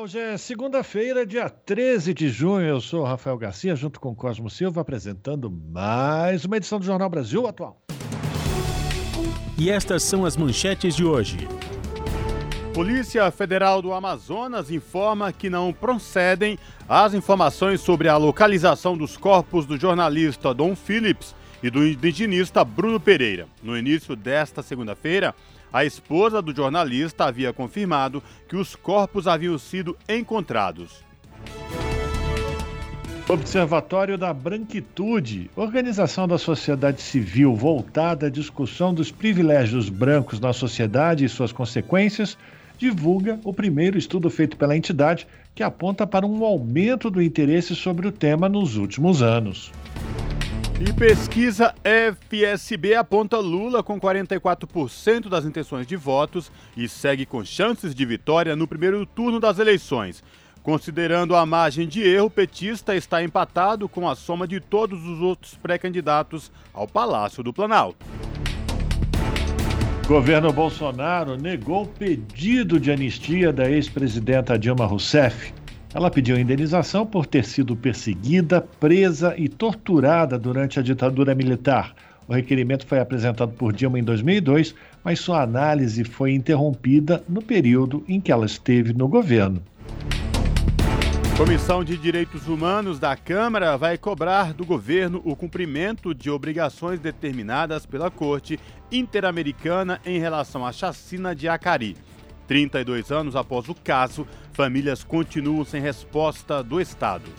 Hoje é segunda-feira, dia 13 de junho. Eu sou Rafael Garcia, junto com Cosmo Silva, apresentando mais uma edição do Jornal Brasil Atual. E estas são as manchetes de hoje. Polícia Federal do Amazonas informa que não procedem as informações sobre a localização dos corpos do jornalista Dom Phillips e do indigenista Bruno Pereira. No início desta segunda-feira, a esposa do jornalista havia confirmado que os corpos haviam sido encontrados. Observatório da Branquitude, organização da sociedade civil voltada à discussão dos privilégios brancos na sociedade e suas consequências, divulga o primeiro estudo feito pela entidade que aponta para um aumento do interesse sobre o tema nos últimos anos. E pesquisa FSB aponta Lula com 44% das intenções de votos e segue com chances de vitória no primeiro turno das eleições. Considerando a margem de erro, petista está empatado com a soma de todos os outros pré-candidatos ao Palácio do Planalto. Governo Bolsonaro negou pedido de anistia da ex-presidenta Dilma Rousseff. Ela pediu indenização por ter sido perseguida, presa e torturada durante a ditadura militar. O requerimento foi apresentado por Dilma em 2002, mas sua análise foi interrompida no período em que ela esteve no governo. Comissão de Direitos Humanos da Câmara vai cobrar do governo o cumprimento de obrigações determinadas pela Corte Interamericana em relação à chacina de Acari. 32 anos após o caso, famílias continuam sem resposta do Estado.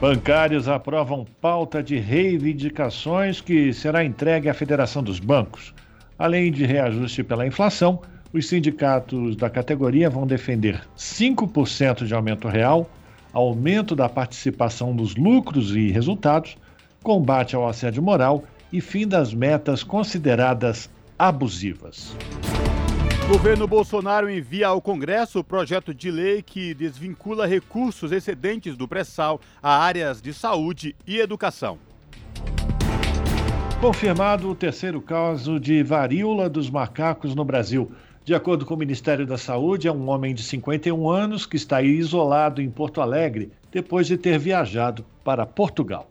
Bancários aprovam pauta de reivindicações que será entregue à Federação dos Bancos. Além de reajuste pela inflação, os sindicatos da categoria vão defender 5% de aumento real, aumento da participação nos lucros e resultados, combate ao assédio moral e fim das metas consideradas abusivas. Governo Bolsonaro envia ao Congresso o projeto de lei que desvincula recursos excedentes do pré-sal a áreas de saúde e educação. Confirmado o terceiro caso de varíola dos macacos no Brasil. De acordo com o Ministério da Saúde, é um homem de 51 anos que está isolado em Porto Alegre depois de ter viajado para Portugal.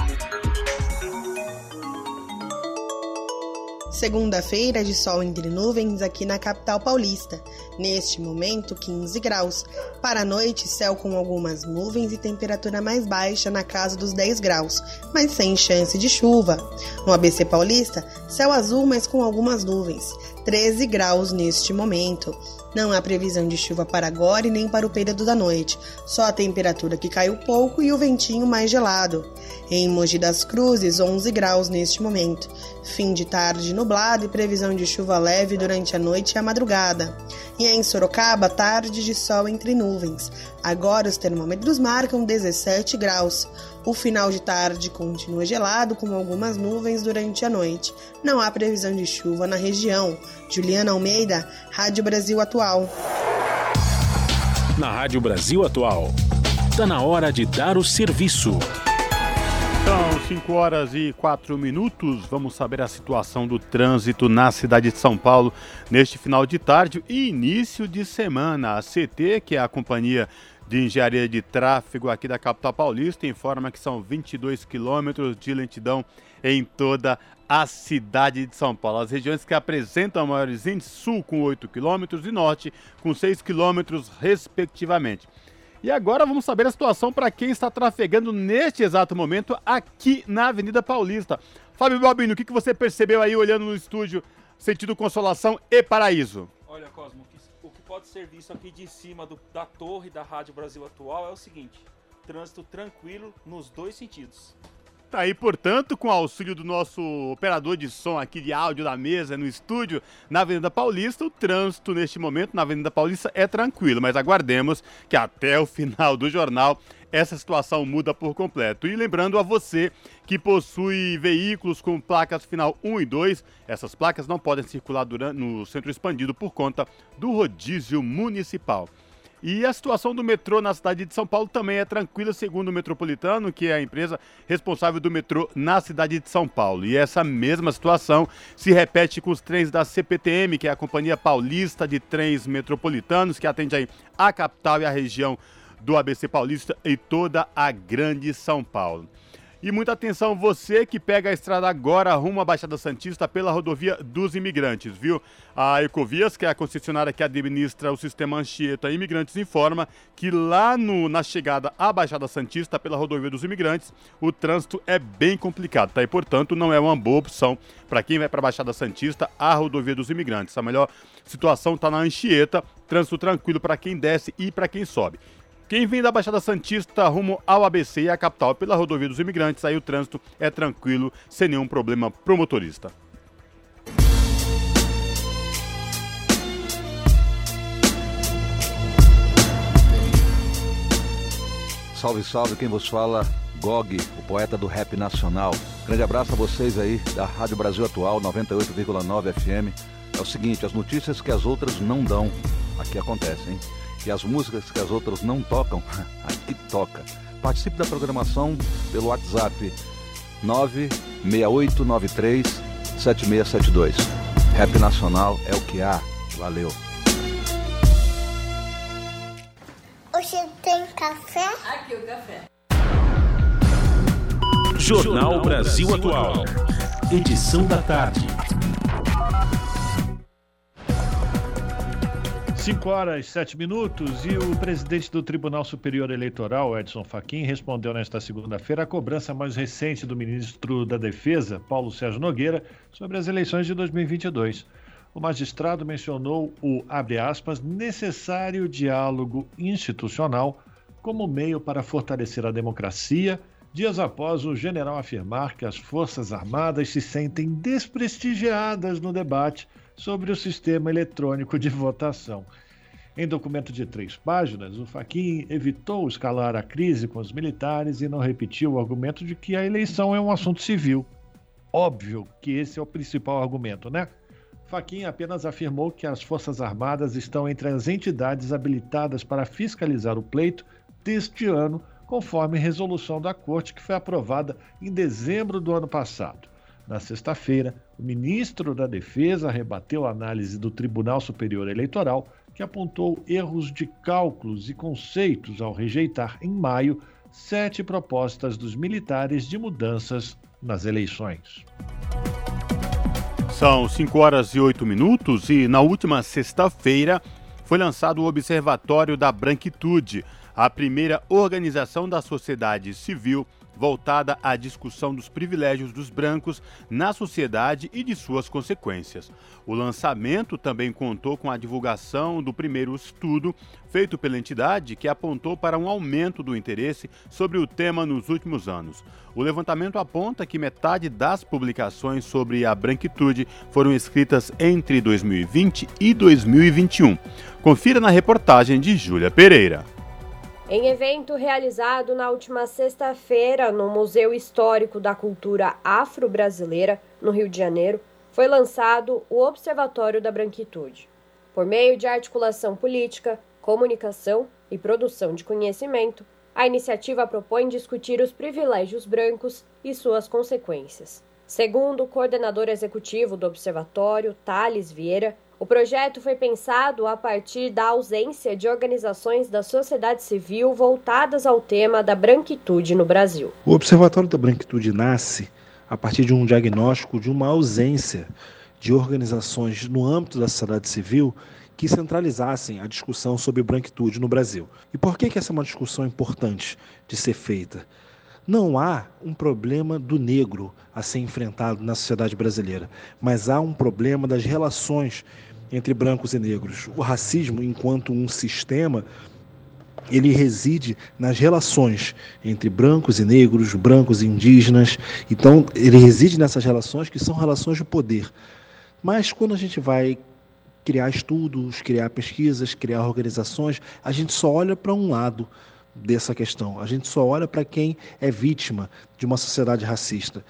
Segunda-feira de sol entre nuvens aqui na capital paulista. Neste momento, 15 graus. Para a noite, céu com algumas nuvens e temperatura mais baixa na casa dos 10 graus, mas sem chance de chuva. No ABC Paulista, céu azul, mas com algumas nuvens. 13 graus neste momento. Não há previsão de chuva para agora e nem para o período da noite, só a temperatura que caiu pouco e o ventinho mais gelado. Em Mogi das Cruzes, 11 graus neste momento. Fim de tarde nublado e previsão de chuva leve durante a noite e a madrugada. E em Sorocaba, tarde de sol entre nuvens. Agora os termômetros marcam 17 graus. O final de tarde continua gelado, com algumas nuvens durante a noite. Não há previsão de chuva na região. Juliana Almeida, Rádio Brasil Atual. Na Rádio Brasil Atual. Está na hora de dar o serviço. São 5 horas e 4 minutos. Vamos saber a situação do trânsito na cidade de São Paulo neste final de tarde e início de semana. A CT, que é a Companhia de Engenharia de Tráfego aqui da capital paulista informa que são 22 quilômetros de lentidão em toda a cidade de São Paulo. As regiões que apresentam maiores índices, sul com 8 quilômetros e norte com 6 quilômetros, respectivamente. E agora vamos saber a situação para quem está trafegando neste exato momento aqui na Avenida Paulista. Fábio Bobinho, o que você percebeu aí olhando no estúdio, sentido Consolação e Paraíso? Olha, Cosmo, o que pode ser visto aqui de cima do, da torre da Rádio Brasil Atual é o seguinte: trânsito tranquilo nos dois sentidos. Tá aí, portanto, com o auxílio do nosso operador de som aqui de áudio da mesa no estúdio, na Avenida Paulista, o trânsito neste momento na Avenida Paulista é tranquilo, mas aguardemos que até o final do jornal essa situação muda por completo. E lembrando a você que possui veículos com placas final 1 e 2, essas placas não podem circular durante, no centro expandido por conta do rodízio municipal. E a situação do metrô na cidade de São Paulo também é tranquila, segundo o Metropolitano, que é a empresa responsável do metrô na cidade de São Paulo. E essa mesma situação se repete com os trens da CPTM, que é a Companhia Paulista de Trens Metropolitanos, que atende aí a capital e a região do ABC Paulista e toda a grande São Paulo. E muita atenção, você que pega a estrada agora rumo à Baixada Santista pela rodovia dos imigrantes, viu? A Ecovias, que é a concessionária que administra o sistema Anchieta Imigrantes, informa que lá no, na chegada à Baixada Santista pela rodovia dos imigrantes, o trânsito é bem complicado, tá? E portanto não é uma boa opção para quem vai para a Baixada Santista, a rodovia dos imigrantes. A melhor situação está na Anchieta, trânsito tranquilo para quem desce e para quem sobe. Quem vem da Baixada Santista rumo ao ABC e à capital pela rodovia dos imigrantes, aí o trânsito é tranquilo, sem nenhum problema pro motorista. Salve, salve, quem vos fala, Gog, o poeta do rap nacional. Grande abraço a vocês aí da Rádio Brasil Atual 98,9 FM. É o seguinte, as notícias que as outras não dão, aqui acontecem, hein? E as músicas que as outras não tocam, aqui toca. Participe da programação pelo WhatsApp 96893 7672. Rap Nacional é o que há. Valeu. Hoje tem café? Aqui o café. Jornal Brasil Atual. Edição da tarde. 5 horas 7 minutos e o presidente do Tribunal Superior Eleitoral, Edson Fachin, respondeu nesta segunda-feira à cobrança mais recente do ministro da Defesa, Paulo Sérgio Nogueira, sobre as eleições de 2022. O magistrado mencionou o, abre aspas, necessário diálogo institucional como meio para fortalecer a democracia, dias após o general afirmar que as Forças Armadas se sentem desprestigiadas no debate sobre o sistema eletrônico de votação. Em documento de três páginas, o Faquin evitou escalar a crise com os militares e não repetiu o argumento de que a eleição é um assunto civil. Óbvio que esse é o principal argumento, né? Faquin apenas afirmou que as Forças Armadas estão entre as entidades habilitadas para fiscalizar o pleito deste ano, conforme resolução da Corte que foi aprovada em dezembro do ano passado. Na sexta-feira, o ministro da Defesa rebateu a análise do Tribunal Superior Eleitoral, que apontou erros de cálculos e conceitos ao rejeitar, em maio, sete propostas dos militares de mudanças nas eleições. São 5 horas e 8 minutos e na última sexta-feira foi lançado o Observatório da Branquitude, a primeira organização da sociedade civil voltada à discussão dos privilégios dos brancos na sociedade e de suas consequências. O lançamento também contou com a divulgação do primeiro estudo feito pela entidade que apontou para um aumento do interesse sobre o tema nos últimos anos. O levantamento aponta que metade das publicações sobre a branquitude foram escritas entre 2020 e 2021. Confira na reportagem de Júlia Pereira. Em evento realizado na última sexta-feira no Museu Histórico da Cultura Afro-Brasileira, no Rio de Janeiro, foi lançado o Observatório da Branquitude. Por meio de articulação política, comunicação e produção de conhecimento, a iniciativa propõe discutir os privilégios brancos e suas consequências. Segundo o coordenador executivo do observatório, Thales Vieira, O projeto foi pensado a partir da ausência de organizações da sociedade civil voltadas ao tema da branquitude no Brasil. O Observatório da Branquitude nasce a partir de um diagnóstico de uma ausência de organizações no âmbito da sociedade civil que centralizassem a discussão sobre branquitude no Brasil. E por que, que essa é uma discussão importante de ser feita? Não há um problema do negro a ser enfrentado na sociedade brasileira, mas há um problema das relações entre brancos e negros. O racismo, enquanto um sistema, ele reside nas relações entre brancos e negros, brancos e indígenas. Então, ele reside nessas relações que são relações de poder. Mas quando a gente vai criar estudos, criar pesquisas, criar organizações, a gente só olha para um lado dessa questão. A gente só olha para quem é vítima de uma sociedade racista.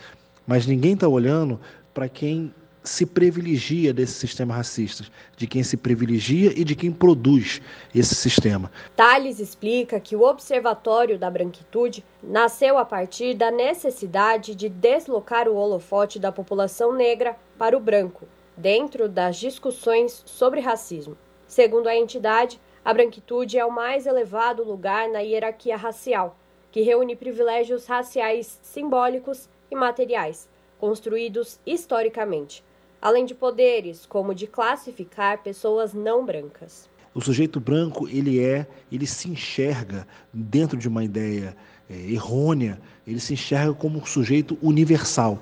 Mas ninguém está olhando para quem se privilegia desse sistema racista, de quem se privilegia e de quem produz esse sistema. Tales explica que o Observatório da Branquitude nasceu a partir da necessidade de deslocar o holofote da população negra para o branco, dentro das discussões sobre racismo. Segundo a entidade, a branquitude é o mais elevado lugar na hierarquia racial, que reúne privilégios raciais simbólicos e materiais, construídos historicamente além de poderes como de classificar pessoas não brancas. O sujeito branco ele é, ele se enxerga dentro de uma ideia é, errônea, ele se enxerga como um sujeito universal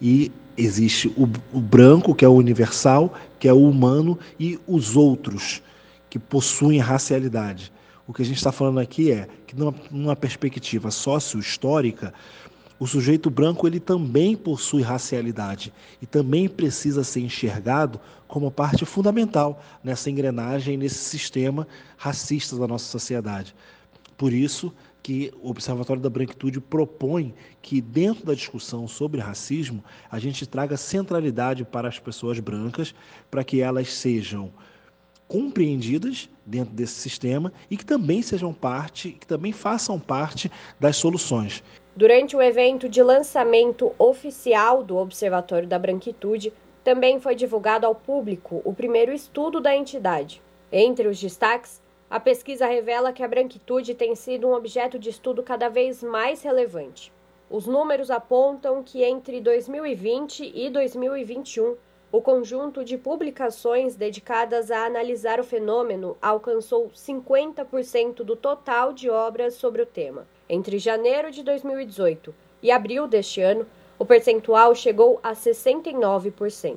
e existe o, o branco que é o universal, que é o humano e os outros que possuem racialidade. O que a gente está falando aqui é que numa, numa perspectiva sócio-histórica, o sujeito branco ele também possui racialidade e também precisa ser enxergado como parte fundamental nessa engrenagem, nesse sistema racista da nossa sociedade. Por isso que o Observatório da Branquitude propõe que dentro da discussão sobre racismo a gente traga centralidade para as pessoas brancas, para que elas sejam compreendidas dentro desse sistema e que também sejam parte, que também façam parte das soluções. Durante o evento de lançamento oficial do Observatório da Branquitude, também foi divulgado ao público o primeiro estudo da entidade. Entre os destaques, a pesquisa revela que a branquitude tem sido um objeto de estudo cada vez mais relevante. Os números apontam que entre 2020 e 2021, o conjunto de publicações dedicadas a analisar o fenômeno alcançou 50% do total de obras sobre o tema. Entre janeiro de 2018 e abril deste ano, o percentual chegou a 69%.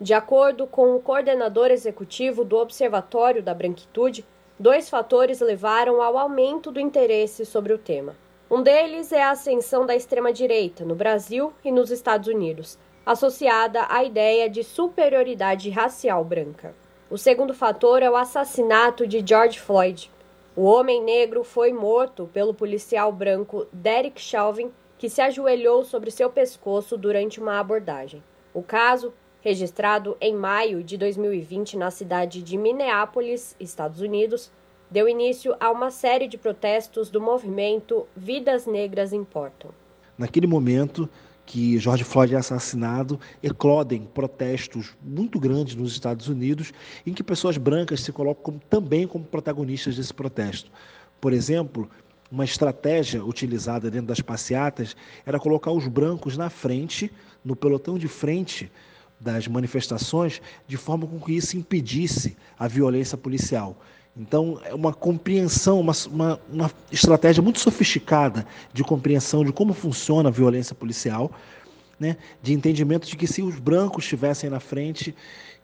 De acordo com o coordenador executivo do Observatório da Branquitude, dois fatores levaram ao aumento do interesse sobre o tema. Um deles é a ascensão da extrema-direita no Brasil e nos Estados Unidos, associada à ideia de superioridade racial branca. O segundo fator é o assassinato de George Floyd, o homem negro foi morto pelo policial branco Derek Chauvin, que se ajoelhou sobre seu pescoço durante uma abordagem. O caso, registrado em maio de 2020 na cidade de Minneapolis, Estados Unidos, deu início a uma série de protestos do movimento Vidas Negras Importam. Naquele momento, que George Floyd é assassinado, eclodem protestos muito grandes nos Estados Unidos, em que pessoas brancas se colocam como, também como protagonistas desse protesto. Por exemplo, uma estratégia utilizada dentro das passeatas era colocar os brancos na frente, no pelotão de frente das manifestações, de forma com que isso impedisse a violência policial. Então, é uma compreensão, uma, uma, uma, estratégia muito sofisticada de compreensão de como funciona a violência policial, né? de entendimento de que se os brancos estivessem na frente,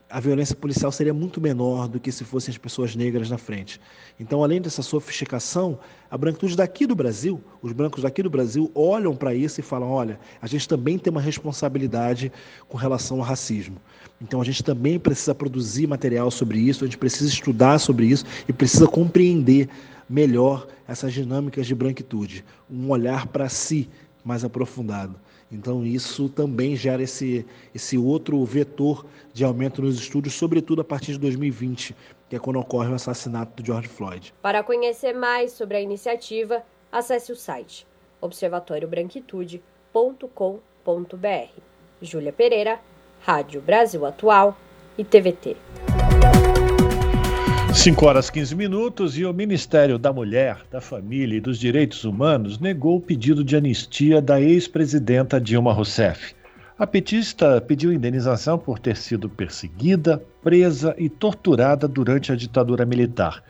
a violência policial seria muito menor do que se fossem as pessoas negras na frente. Então, além dessa sofisticação, a branquitude daqui do Brasil, os brancos daqui do Brasil olham para isso e falam: olha, a gente também tem uma responsabilidade com relação ao racismo. Então, a gente também precisa produzir material sobre isso, a gente precisa estudar sobre isso e precisa compreender melhor essas dinâmicas de branquitude, um olhar para si mais aprofundado. Então, isso também gera esse, esse outro vetor de aumento nos estudos, sobretudo a partir de 2020, que é quando ocorre o assassinato do George Floyd. Para conhecer mais sobre a iniciativa, acesse o site observatóriobranquitude.com.br. Júlia Pereira, Rádio Brasil Atual e TVT. 5 horas 15 minutos e o Ministério da Mulher, da Família e dos Direitos Humanos negou o pedido de anistia da ex-presidenta Dilma Rousseff. A petista pediu indenização por ter sido perseguida, presa e torturada durante a ditadura militar.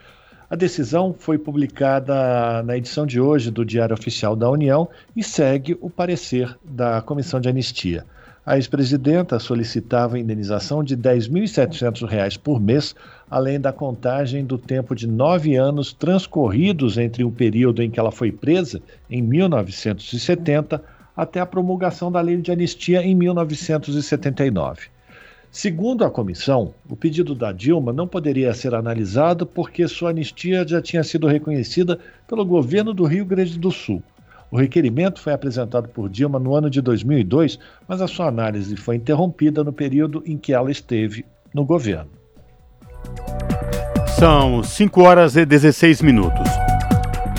A decisão foi publicada na edição de hoje do Diário Oficial da União e segue o parecer da Comissão de Anistia. A ex-presidenta solicitava indenização de R$ 10.700 por mês, além da contagem do tempo de nove anos transcorridos entre o período em que ela foi presa, em 1970, até a promulgação da Lei de Anistia em 1979. Segundo a comissão, o pedido da Dilma não poderia ser analisado porque sua anistia já tinha sido reconhecida pelo governo do Rio Grande do Sul. O requerimento foi apresentado por Dilma no ano de 2002, mas a sua análise foi interrompida no período em que ela esteve no governo. São 5 horas e 16 minutos.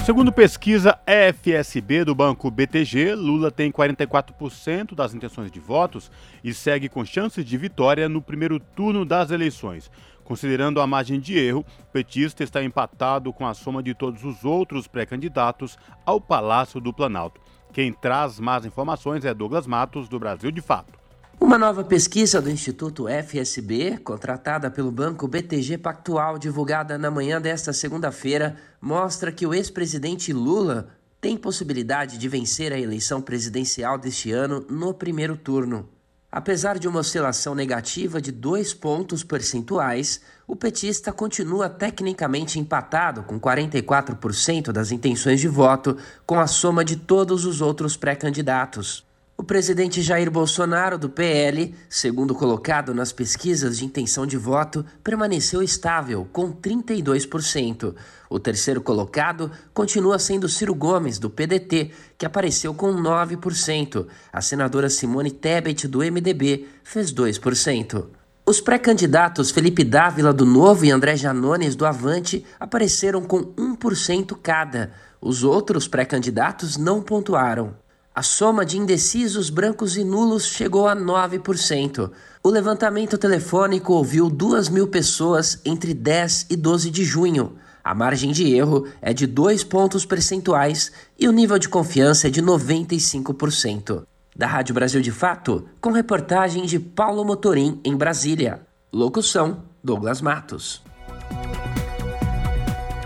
Segundo pesquisa FSB do Banco BTG, Lula tem 44% das intenções de votos e segue com chances de vitória no primeiro turno das eleições. Considerando a margem de erro, o petista está empatado com a soma de todos os outros pré-candidatos ao Palácio do Planalto. Quem traz mais informações é Douglas Matos, do Brasil de Fato. Uma nova pesquisa do Instituto FSB, contratada pelo Banco BTG Pactual, divulgada na manhã desta segunda-feira, mostra que o ex-presidente Lula tem possibilidade de vencer a eleição presidencial deste ano no primeiro turno. Apesar de uma oscilação negativa de dois pontos percentuais, o petista continua tecnicamente empatado com 44% das intenções de voto, com a soma de todos os outros pré-candidatos. O presidente Jair Bolsonaro, do PL, segundo colocado nas pesquisas de intenção de voto, permaneceu estável, com 32%. O terceiro colocado continua sendo Ciro Gomes, do PDT, que apareceu com 9%. A senadora Simone Tebet, do MDB, fez 2%. Os pré-candidatos Felipe Dávila, do Novo, e André Janones, do Avante, apareceram com 1% cada. Os outros pré-candidatos não pontuaram. A soma de indecisos brancos e nulos chegou a 9%. O levantamento telefônico ouviu 2 mil pessoas entre 10 e 12 de junho. A margem de erro é de 2 pontos percentuais e o nível de confiança é de 95%. Da Rádio Brasil de Fato, com reportagem de Paulo Motorim em Brasília. Locução: Douglas Matos.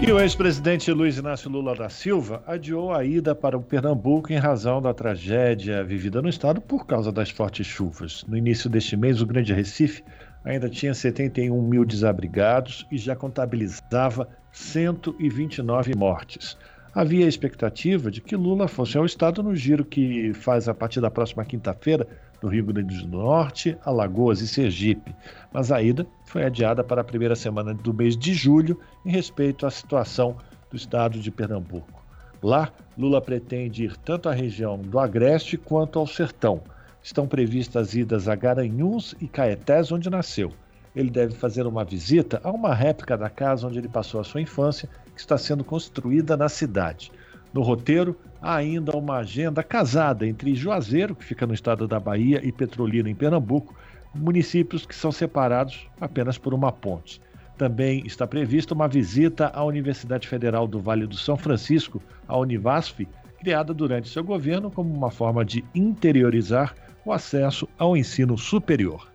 E o ex-presidente Luiz Inácio Lula da Silva adiou a ida para o Pernambuco em razão da tragédia vivida no estado por causa das fortes chuvas. No início deste mês, o Grande Recife ainda tinha 71 mil desabrigados e já contabilizava 129 mortes. Havia a expectativa de que Lula fosse ao estado no giro que faz a partir da próxima quinta-feira no Rio Grande do Norte, Alagoas e Sergipe, mas a ida foi adiada para a primeira semana do mês de julho em respeito à situação do estado de Pernambuco. Lá, Lula pretende ir tanto à região do Agreste quanto ao Sertão. Estão previstas idas a Garanhuns e Caetés, onde nasceu. Ele deve fazer uma visita a uma réplica da casa onde ele passou a sua infância, que está sendo construída na cidade. No roteiro, há ainda uma agenda casada entre Juazeiro, que fica no estado da Bahia, e Petrolina, em Pernambuco, municípios que são separados apenas por uma ponte. Também está prevista uma visita à Universidade Federal do Vale do São Francisco, a Univasf, criada durante seu governo como uma forma de interiorizar o acesso ao ensino superior.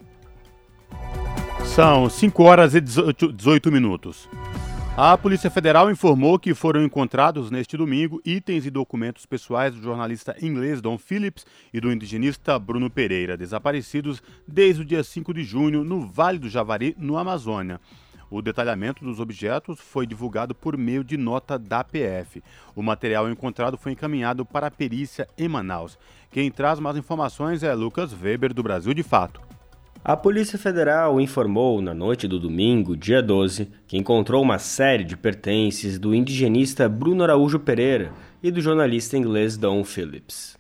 São 5 horas e 18, 18 minutos. A Polícia Federal informou que foram encontrados neste domingo itens e documentos pessoais do jornalista inglês Don Phillips e do indigenista Bruno Pereira, desaparecidos desde o dia 5 de junho no Vale do Javari, no Amazônia. O detalhamento dos objetos foi divulgado por meio de nota da PF. O material encontrado foi encaminhado para a perícia em Manaus. Quem traz mais informações é Lucas Weber, do Brasil de Fato. A Polícia Federal informou na noite do domingo, dia 12, que encontrou uma série de pertences do indigenista Bruno Araújo Pereira e do jornalista inglês Don Phillips.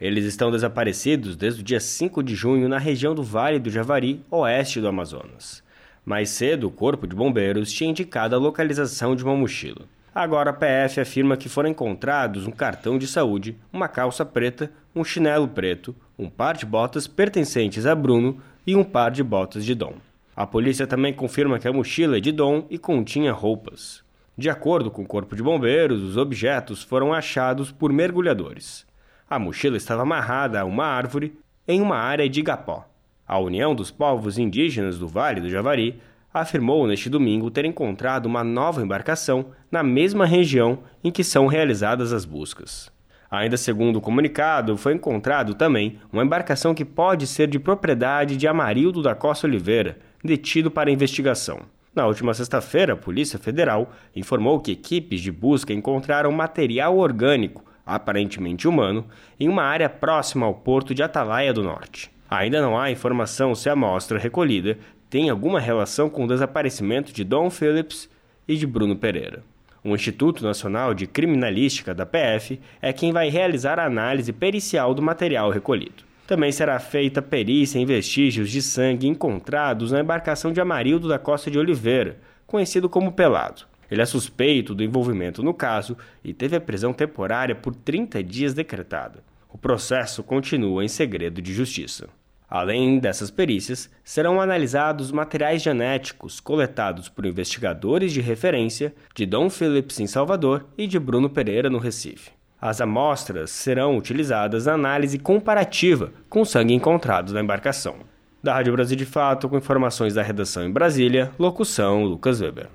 Eles estão desaparecidos desde o dia 5 de junho na região do Vale do Javari, oeste do Amazonas. Mais cedo, o Corpo de Bombeiros tinha indicado a localização de uma mochila. Agora a PF afirma que foram encontrados um cartão de saúde, uma calça preta, um chinelo preto, um par de botas pertencentes a Bruno e um par de botas de Dom. A polícia também confirma que a mochila é de Dom e continha roupas. De acordo com o Corpo de Bombeiros, os objetos foram achados por mergulhadores. A mochila estava amarrada a uma árvore em uma área de Igapó. A União dos Povos Indígenas do Vale do Javari afirmou neste domingo ter encontrado uma nova embarcação na mesma região em que são realizadas as buscas. Ainda segundo o comunicado, foi encontrado também uma embarcação que pode ser de propriedade de Amarildo da Costa Oliveira, detido para investigação. Na última sexta-feira, a Polícia Federal informou que equipes de busca encontraram material orgânico, aparentemente humano, em uma área próxima ao porto de Atalaia do Norte. Ainda não há informação se a amostra recolhida tem alguma relação com o desaparecimento de Dom Phillips e de Bruno Pereira. O Instituto Nacional de Criminalística da PF é quem vai realizar a análise pericial do material recolhido. Também será feita perícia em vestígios de sangue encontrados na embarcação de Amarildo da Costa de Oliveira, conhecido como Pelado. Ele é suspeito do envolvimento no caso e teve a prisão temporária por 30 dias decretada. O processo continua em segredo de justiça. Além dessas perícias, serão analisados materiais genéticos coletados por investigadores de referência de Dom Phillips em Salvador e de Bruno Pereira no Recife. As amostras serão utilizadas na análise comparativa com sangue encontrado na embarcação. Da Rádio Brasil de Fato, com informações da redação em Brasília, locução Lucas Weber.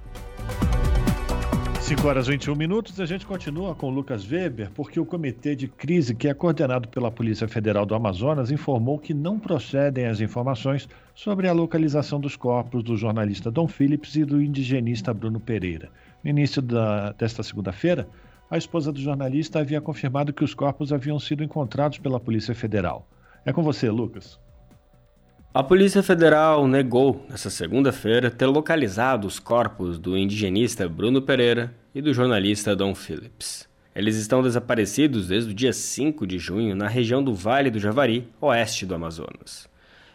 5 horas e 21 minutos, a gente continua com o Lucas Weber, porque o comitê de crise, que é coordenado pela Polícia Federal do Amazonas, informou que não procedem as informações sobre a localização dos corpos do jornalista Dom Phillips e do indigenista Bruno Pereira. No início da, desta segunda-feira, a esposa do jornalista havia confirmado que os corpos haviam sido encontrados pela Polícia Federal. É com você, Lucas. A Polícia Federal negou, nesta segunda-feira, ter localizado os corpos do indigenista Bruno Pereira e do jornalista Dom Phillips. Eles estão desaparecidos desde o dia 5 de junho na região do Vale do Javari, oeste do Amazonas.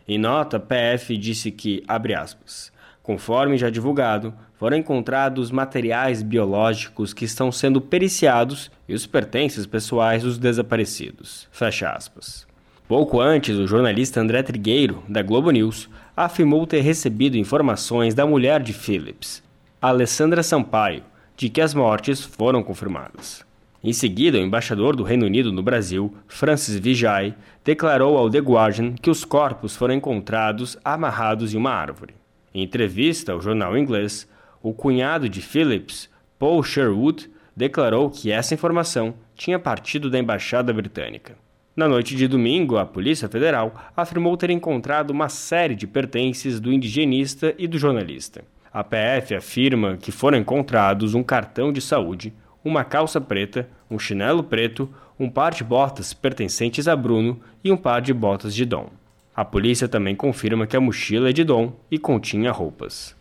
Em nota, PF disse que, abre aspas, conforme já divulgado, foram encontrados materiais biológicos que estão sendo periciados e os pertences pessoais dos desaparecidos. Fecha aspas. Pouco antes, o jornalista André Trigueiro, da Globo News, afirmou ter recebido informações da mulher de Phillips, Alessandra Sampaio, de que as mortes foram confirmadas. Em seguida, o embaixador do Reino Unido no Brasil, Francis Vijay, declarou ao The Guardian que os corpos foram encontrados amarrados em uma árvore. Em entrevista ao jornal inglês, o cunhado de Phillips, Paul Sherwood, declarou que essa informação tinha partido da embaixada britânica. Na noite de domingo, a Polícia Federal afirmou ter encontrado uma série de pertences do indigenista e do jornalista. A PF afirma que foram encontrados um cartão de saúde, uma calça preta, um chinelo preto, um par de botas pertencentes a Bruno e um par de botas de Dom. A polícia também confirma que a mochila é de Dom e continha roupas.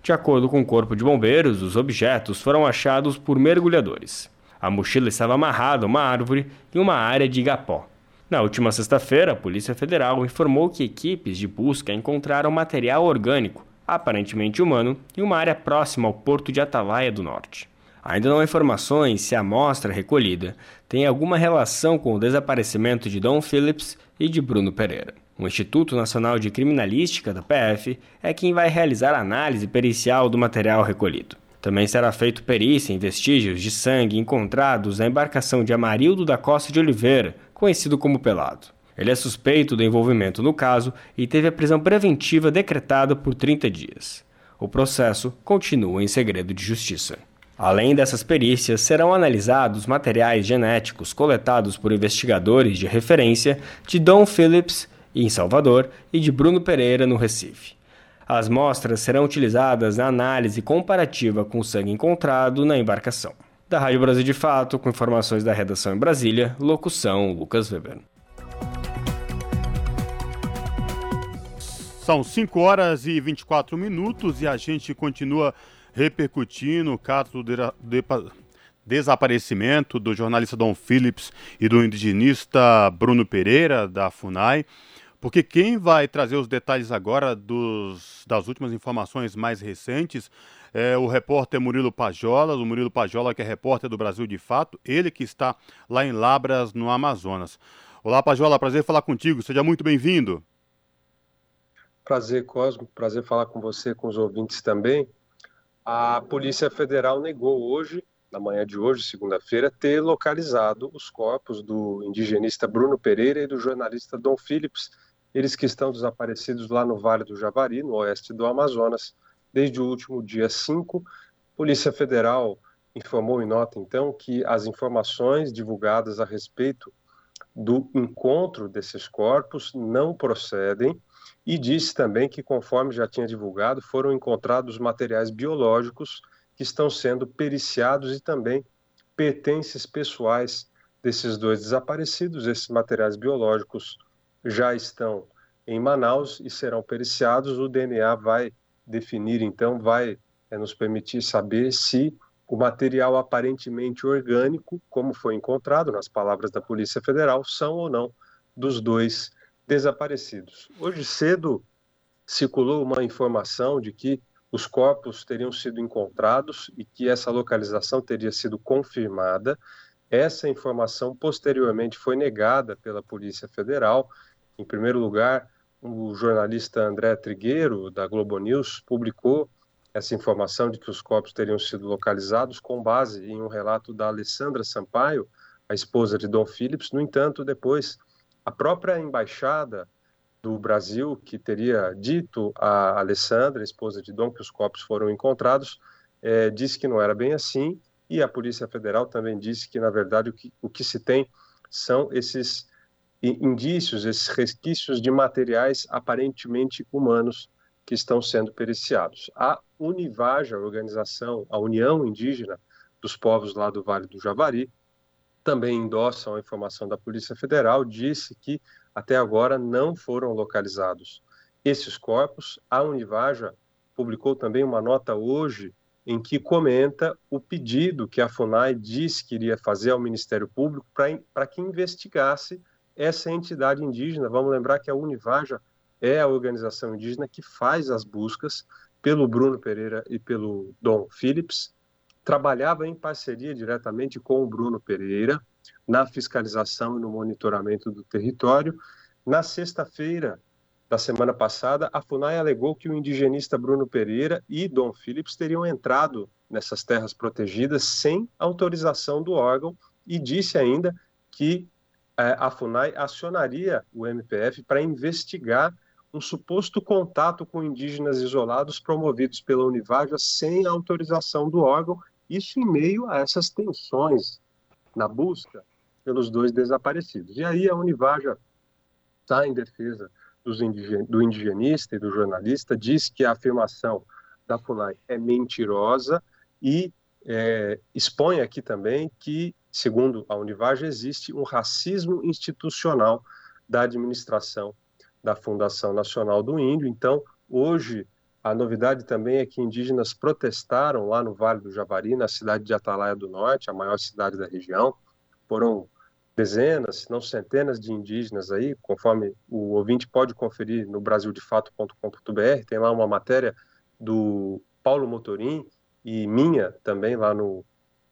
De acordo com o Corpo de Bombeiros, os objetos foram achados por mergulhadores. A mochila estava amarrada a uma árvore em uma área de igapó. Na última sexta-feira, a Polícia Federal informou que equipes de busca encontraram material orgânico, aparentemente humano, em uma área próxima ao porto de Atalaia do Norte. Ainda não há informações se a amostra recolhida tem alguma relação com o desaparecimento de Dom Phillips e de Bruno Pereira. O Instituto Nacional de Criminalística da PF é quem vai realizar a análise pericial do material recolhido. Também será feito perícia em vestígios de sangue encontrados na embarcação de Amarildo da Costa de Oliveira, conhecido como Pelado. Ele é suspeito do envolvimento no caso e teve a prisão preventiva decretada por 30 dias. O processo continua em segredo de justiça. Além dessas perícias, serão analisados materiais genéticos coletados por investigadores de referência de Dom Phillips em Salvador e de Bruno Pereira no Recife. As mostras serão utilizadas na análise comparativa com o sangue encontrado na embarcação. Da Rádio Brasil de Fato, com informações da redação em Brasília, locução Lucas Weber. São 5 horas e 24 minutos e a gente continua repercutindo o caso do de desaparecimento do jornalista Dom Phillips e do indigenista Bruno Pereira, da FUNAI. Porque quem vai trazer os detalhes agora dos, das últimas informações mais recentes é o repórter Murilo Pajola, o Murilo Pajola, que é repórter do Brasil de Fato, ele que está lá em Labras, no Amazonas. Olá, Pajola, prazer falar contigo, seja muito bem-vindo. Prazer, Cosmo. Prazer falar com você, com os ouvintes também. A Polícia Federal negou hoje, na manhã de hoje, segunda-feira, ter localizado os corpos do indigenista Bruno Pereira e do jornalista Dom Phillips, eles que estão desaparecidos lá no Vale do Javari, no oeste do Amazonas, desde o último dia 5. Polícia Federal informou em nota, então, que as informações divulgadas a respeito do encontro desses corpos não procedem e disse também que, conforme já tinha divulgado, foram encontrados materiais biológicos que estão sendo periciados e também pertences pessoais desses dois desaparecidos. Esses materiais biológicos já estão em Manaus e serão periciados. O DNA vai definir, então, vai é, nos permitir saber se o material aparentemente orgânico, como foi encontrado nas palavras da Polícia Federal, são ou não dos dois desaparecidos. Hoje cedo circulou uma informação de que os corpos teriam sido encontrados e que essa localização teria sido confirmada. Essa informação posteriormente foi negada pela Polícia Federal. Em primeiro lugar, o jornalista André Trigueiro, da Globo News, publicou essa informação de que os corpos teriam sido localizados com base em um relato da Alessandra Sampaio, a esposa de Dom Phillips. No entanto, depois, a própria embaixada do Brasil, que teria dito a Alessandra, esposa de Dom, que os corpos foram encontrados, é, disse que não era bem assim, e a Polícia Federal também disse que, na verdade, o que, o que se tem são esses indícios, esses resquícios de materiais aparentemente humanos que estão sendo periciados. A Univaja, a organização, a União Indígena dos Povos lá do Vale do Javari, também endossam a informação da Polícia Federal, disse que até agora não foram localizados esses corpos. A Univaja publicou também uma nota hoje em que comenta o pedido que a FUNAI disse que iria fazer ao Ministério Público para que investigasse essa entidade indígena. Vamos lembrar que a Univaja é a organização indígena que faz as buscas pelo Bruno Pereira e pelo Dom Phillips, trabalhava em parceria diretamente com o Bruno Pereira na fiscalização e no monitoramento do território. Na sexta-feira da semana passada, a FUNAI alegou que o indigenista Bruno Pereira e Dom Phillips teriam entrado nessas terras protegidas sem autorização do órgão e disse ainda que eh, a FUNAI acionaria o MPF para investigar um suposto contato com indígenas isolados promovidos pela Univaja sem autorização do órgão, isso em meio a essas tensões na busca pelos dois desaparecidos. E aí a Univaja está em defesa indigen do indigenista e do jornalista, diz que a afirmação da FUNAI é mentirosa e é, expõe aqui também que, segundo a Univaja, existe um racismo institucional da administração da Fundação Nacional do Índio. Então, hoje, a novidade também é que indígenas protestaram lá no Vale do Javari, na cidade de Atalaia do Norte, a maior cidade da região. Foram dezenas, se não centenas de indígenas aí, conforme o ouvinte pode conferir no brasildefato.com.br, tem lá uma matéria do Paulo Motorim e minha também lá no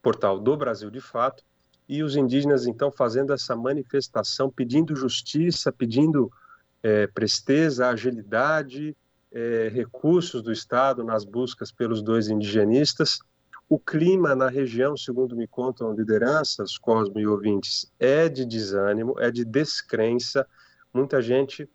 portal do Brasil de Fato, e os indígenas então fazendo essa manifestação, pedindo justiça, pedindo é, presteza, agilidade, é, recursos do Estado nas buscas pelos dois indigenistas. O clima na região, segundo me contam lideranças, Cosmo e ouvintes, é de desânimo, é de descrença. Muita gente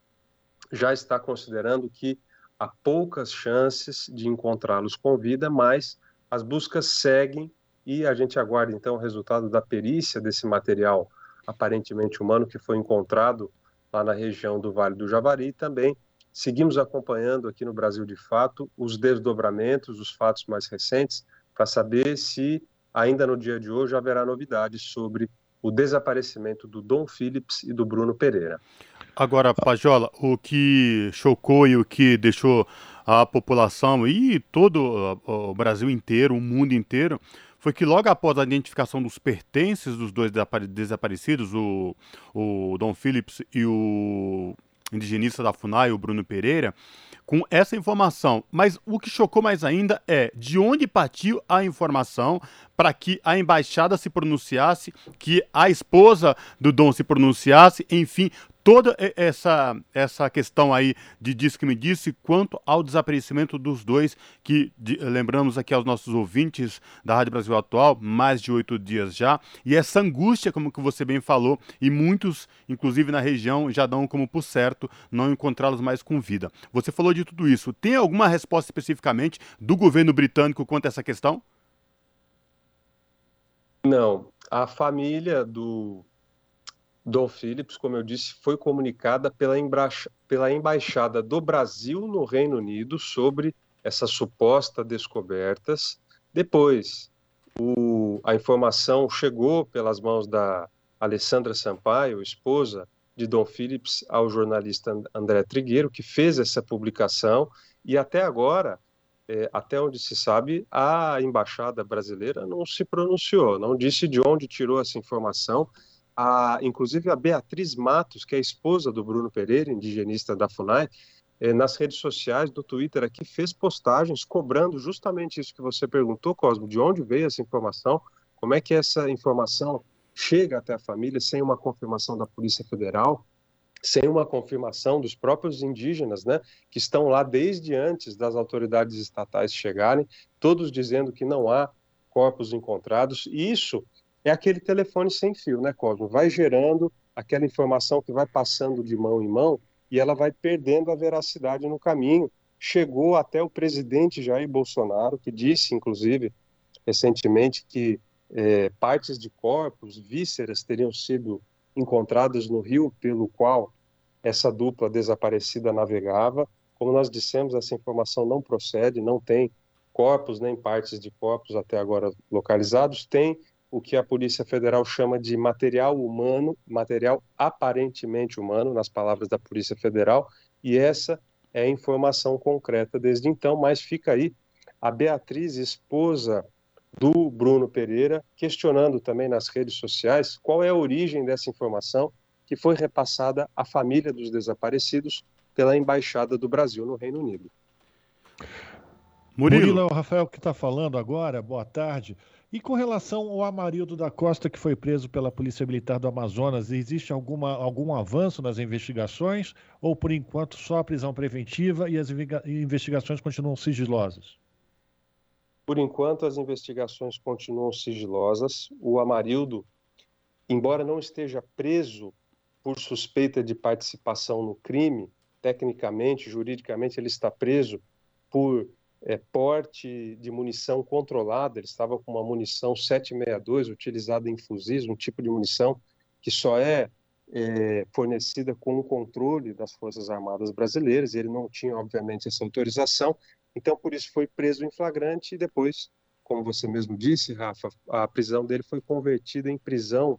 já está considerando que há poucas chances de encontrá-los com vida, mas as buscas seguem e a gente aguarda então o resultado da perícia desse material aparentemente humano que foi encontrado lá na região do Vale do Javari. E também seguimos acompanhando aqui no Brasil de Fato os desdobramentos, os fatos mais recentes, para saber se ainda no dia de hoje haverá novidades sobre o desaparecimento do Dom Phillips e do Bruno Pereira. Agora, Pajola, o que chocou e o que deixou a população e todo o Brasil inteiro, o mundo inteiro, foi que logo após a identificação dos pertences dos dois desaparecidos, o, o Dom Phillips e o indigenista da FUNAI, o Bruno Pereira, com essa informação. Mas o que chocou mais ainda é de onde partiu a informação para que a embaixada se pronunciasse, que a esposa do Dom se pronunciasse, enfim, toda essa, essa questão aí de disse que me disse quanto ao desaparecimento dos dois, que de, lembramos aqui aos nossos ouvintes da Rádio Brasil Atual, mais de oito dias já, e essa angústia, como que você bem falou, e muitos, inclusive na região, já dão como por certo não encontrá-los mais com vida. Você falou de tudo isso. Tem alguma resposta especificamente do governo britânico quanto a essa questão? Não. A família do Dom Phillips, como eu disse, foi comunicada pela, pela Embaixada do Brasil no Reino Unido sobre essas supostas descobertas. Depois, o, a informação chegou pelas mãos da Alessandra Sampaio, esposa de Dom Phillips, ao jornalista André Trigueiro, que fez essa publicação, e até agora, é, até onde se sabe, a embaixada brasileira não se pronunciou, não disse de onde tirou essa informação a, inclusive a Beatriz Matos, que é a esposa do Bruno Pereira, indigenista da FUNAI, eh, nas redes sociais, do Twitter aqui, fez postagens cobrando justamente isso que você perguntou, Cosmo, de onde veio essa informação, como é que essa informação chega até a família sem uma confirmação da Polícia Federal, sem uma confirmação dos próprios indígenas, né, que estão lá desde antes das autoridades estatais chegarem, todos dizendo que não há corpos encontrados, e isso é aquele telefone sem fio, né, Cosmo? Vai gerando aquela informação que vai passando de mão em mão e ela vai perdendo a veracidade no caminho. Chegou até o presidente Jair Bolsonaro, que disse, inclusive, recentemente, que é, partes de corpos, vísceras, teriam sido encontradas no rio pelo qual essa dupla desaparecida navegava. Como nós dissemos, essa informação não procede, não tem corpos nem partes de corpos até agora localizados, tem o que a Polícia Federal chama de material humano, material aparentemente humano, nas palavras da Polícia Federal, e essa é a informação concreta desde então, mas fica aí a Beatriz, esposa do Bruno Pereira, questionando também nas redes sociais qual é a origem dessa informação que foi repassada à família dos desaparecidos pela Embaixada do Brasil no Reino Unido. Murilo, Murilo é o Rafael que está falando agora, boa tarde. E com relação ao Amarildo da Costa, que foi preso pela Polícia Militar do Amazonas, existe alguma, algum avanço nas investigações? Ou, por enquanto, só a prisão preventiva e as investigações continuam sigilosas? Por enquanto, as investigações continuam sigilosas. O Amarildo, embora não esteja preso por suspeita de participação no crime, tecnicamente, juridicamente, ele está preso por é, porte de munição controlada, ele estava com uma munição 762 utilizada em fuzis, um tipo de munição que só é, é fornecida com o controle das Forças Armadas Brasileiras, ele não tinha, obviamente, essa autorização, então por isso foi preso em flagrante e depois, como você mesmo disse, Rafa, a prisão dele foi convertida em prisão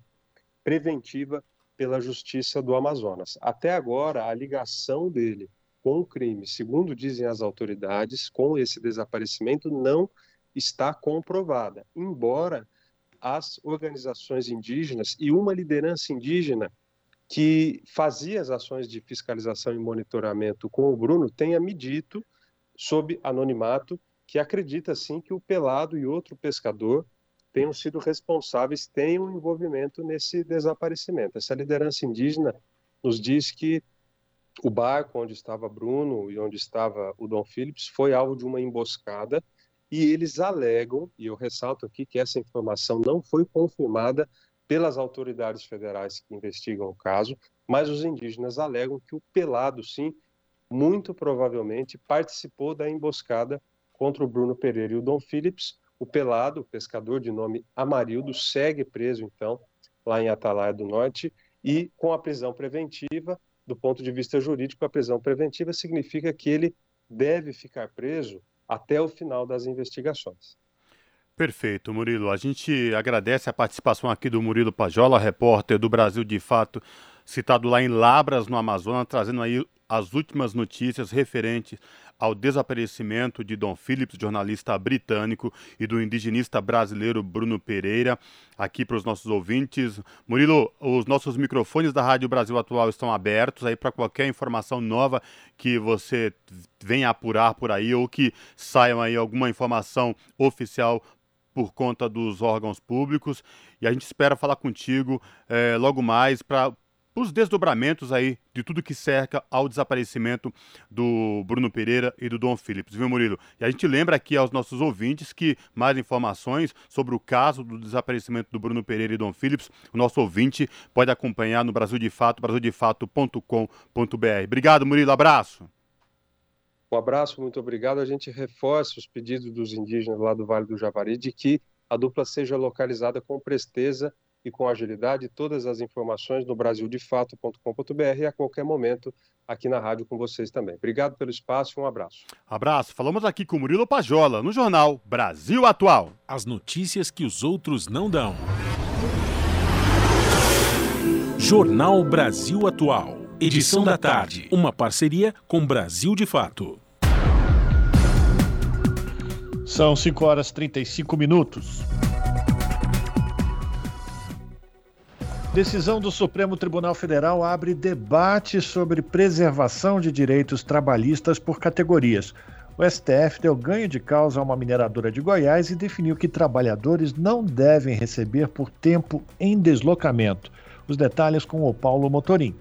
preventiva pela Justiça do Amazonas. Até agora, a ligação dele com o crime, segundo dizem as autoridades, com esse desaparecimento não está comprovada, embora as organizações indígenas e uma liderança indígena que fazia as ações de fiscalização e monitoramento com o Bruno tenha me dito, sob anonimato, que acredita sim que o Pelado e outro pescador tenham sido responsáveis, tenham envolvimento nesse desaparecimento. Essa liderança indígena nos diz que o barco onde estava Bruno e onde estava o Dom Phillips foi alvo de uma emboscada e eles alegam, e eu ressalto aqui que essa informação não foi confirmada pelas autoridades federais que investigam o caso, mas os indígenas alegam que o Pelado, sim, muito provavelmente participou da emboscada contra o Bruno Pereira e o Dom Phillips. O Pelado, o pescador de nome Amarildo, segue preso, então, lá em Atalaia do Norte, e com a prisão preventiva, do ponto de vista jurídico, a prisão preventiva significa que ele deve ficar preso até o final das investigações. Perfeito, Murilo. A gente agradece a participação aqui do Murilo Pajola, repórter do Brasil de Fato, citado lá em Labras, no Amazonas, trazendo aí as últimas notícias referentes ao desaparecimento de Dom Phillips, jornalista britânico, e do indigenista brasileiro Bruno Pereira. Aqui para os nossos ouvintes. Murilo, os nossos microfones da Rádio Brasil Atual estão abertos aí para qualquer informação nova que você venha apurar por aí ou que saiam aí alguma informação oficial por conta dos órgãos públicos. E a gente espera falar contigo é, logo mais para os desdobramentos aí de tudo que cerca ao desaparecimento do Bruno Pereira e do Dom Phillips, viu, Murilo? E a gente lembra aqui aos nossos ouvintes que mais informações sobre o caso do desaparecimento do Bruno Pereira e Dom Phillips, o nosso ouvinte pode acompanhar no Brasil de Fato, brasildefato.com.br. Obrigado, Murilo, abraço. Um abraço, muito obrigado. A gente reforça os pedidos dos indígenas lá do Vale do Javari de que a dupla seja localizada com presteza e com agilidade. Todas as informações no brasildefato.com.br e a qualquer momento aqui na rádio com vocês também. Obrigado pelo espaço e um abraço. Abraço. Falamos aqui com Murilo Pajola, no jornal Brasil Atual. As notícias que os outros não dão. Jornal Brasil Atual. Edição da tarde. Uma parceria com Brasil de Fato. São 5 horas e 35 minutos. Decisão do Supremo Tribunal Federal abre debate sobre preservação de direitos trabalhistas por categorias. O STF deu ganho de causa a uma mineradora de Goiás e definiu que trabalhadores não devem receber por tempo em deslocamento. Os detalhes com o Paulo Motorim.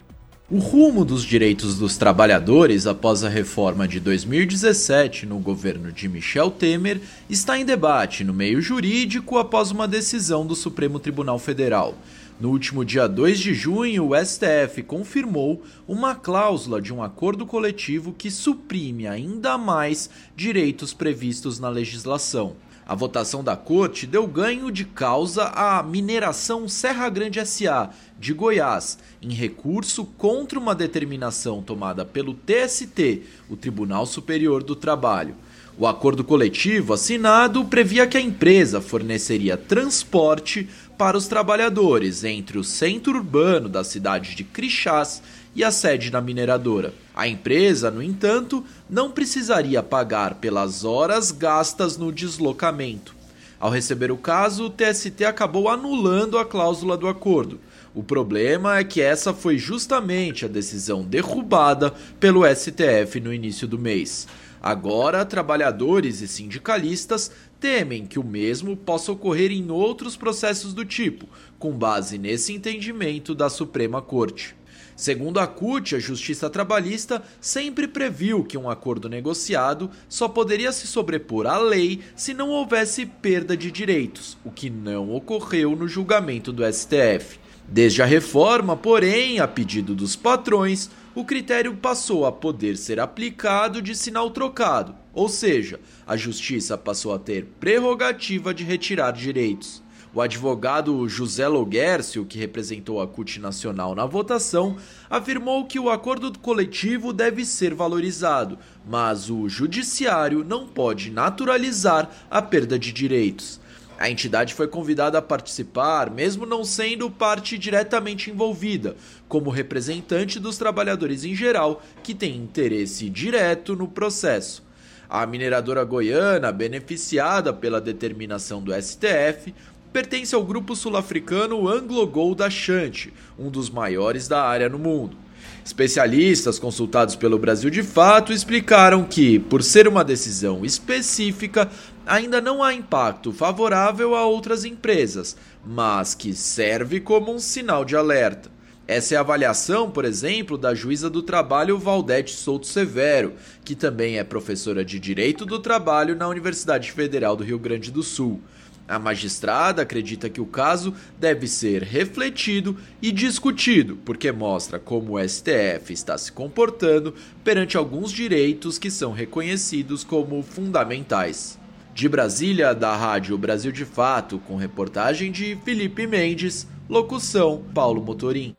O rumo dos direitos dos trabalhadores após a reforma de 2017 no governo de Michel Temer está em debate no meio jurídico após uma decisão do Supremo Tribunal Federal. No último dia 2 de junho, o STF confirmou uma cláusula de um acordo coletivo que suprime ainda mais direitos previstos na legislação. A votação da corte deu ganho de causa à mineração Serra Grande SA de Goiás, em recurso contra uma determinação tomada pelo TST, o Tribunal Superior do Trabalho. O acordo coletivo assinado previa que a empresa forneceria transporte para os trabalhadores entre o centro urbano da cidade de Crixás e a sede da mineradora. A empresa, no entanto, não precisaria pagar pelas horas gastas no deslocamento. Ao receber o caso, o TST acabou anulando a cláusula do acordo. O problema é que essa foi justamente a decisão derrubada pelo STF no início do mês. Agora, trabalhadores e sindicalistas temem que o mesmo possa ocorrer em outros processos do tipo, com base nesse entendimento da Suprema Corte. Segundo a CUT, a Justiça Trabalhista sempre previu que um acordo negociado só poderia se sobrepor à lei se não houvesse perda de direitos, o que não ocorreu no julgamento do STF. Desde a reforma, porém, a pedido dos patrões, o critério passou a poder ser aplicado de sinal trocado, ou seja, a justiça passou a ter prerrogativa de retirar direitos. O advogado José Loguércio, que representou a CUT Nacional na votação, afirmou que o acordo coletivo deve ser valorizado, mas o judiciário não pode naturalizar a perda de direitos. A entidade foi convidada a participar, mesmo não sendo parte diretamente envolvida, como representante dos trabalhadores em geral, que têm interesse direto no processo. A mineradora goiana, beneficiada pela determinação do STF, pertence ao grupo sul-africano AngloGold Ashanti, um dos maiores da área no mundo. Especialistas consultados pelo Brasil de Fato explicaram que, por ser uma decisão específica, ainda não há impacto favorável a outras empresas, mas que serve como um sinal de alerta. Essa é a avaliação, por exemplo, da juíza do trabalho Valdete Souto Severo, que também é professora de Direito do Trabalho na Universidade Federal do Rio Grande do Sul. A magistrada acredita que o caso deve ser refletido e discutido, porque mostra como o STF está se comportando perante alguns direitos que são reconhecidos como fundamentais. De Brasília, da Rádio Brasil de Fato, com reportagem de Felipe Mendes, locução Paulo Motorim.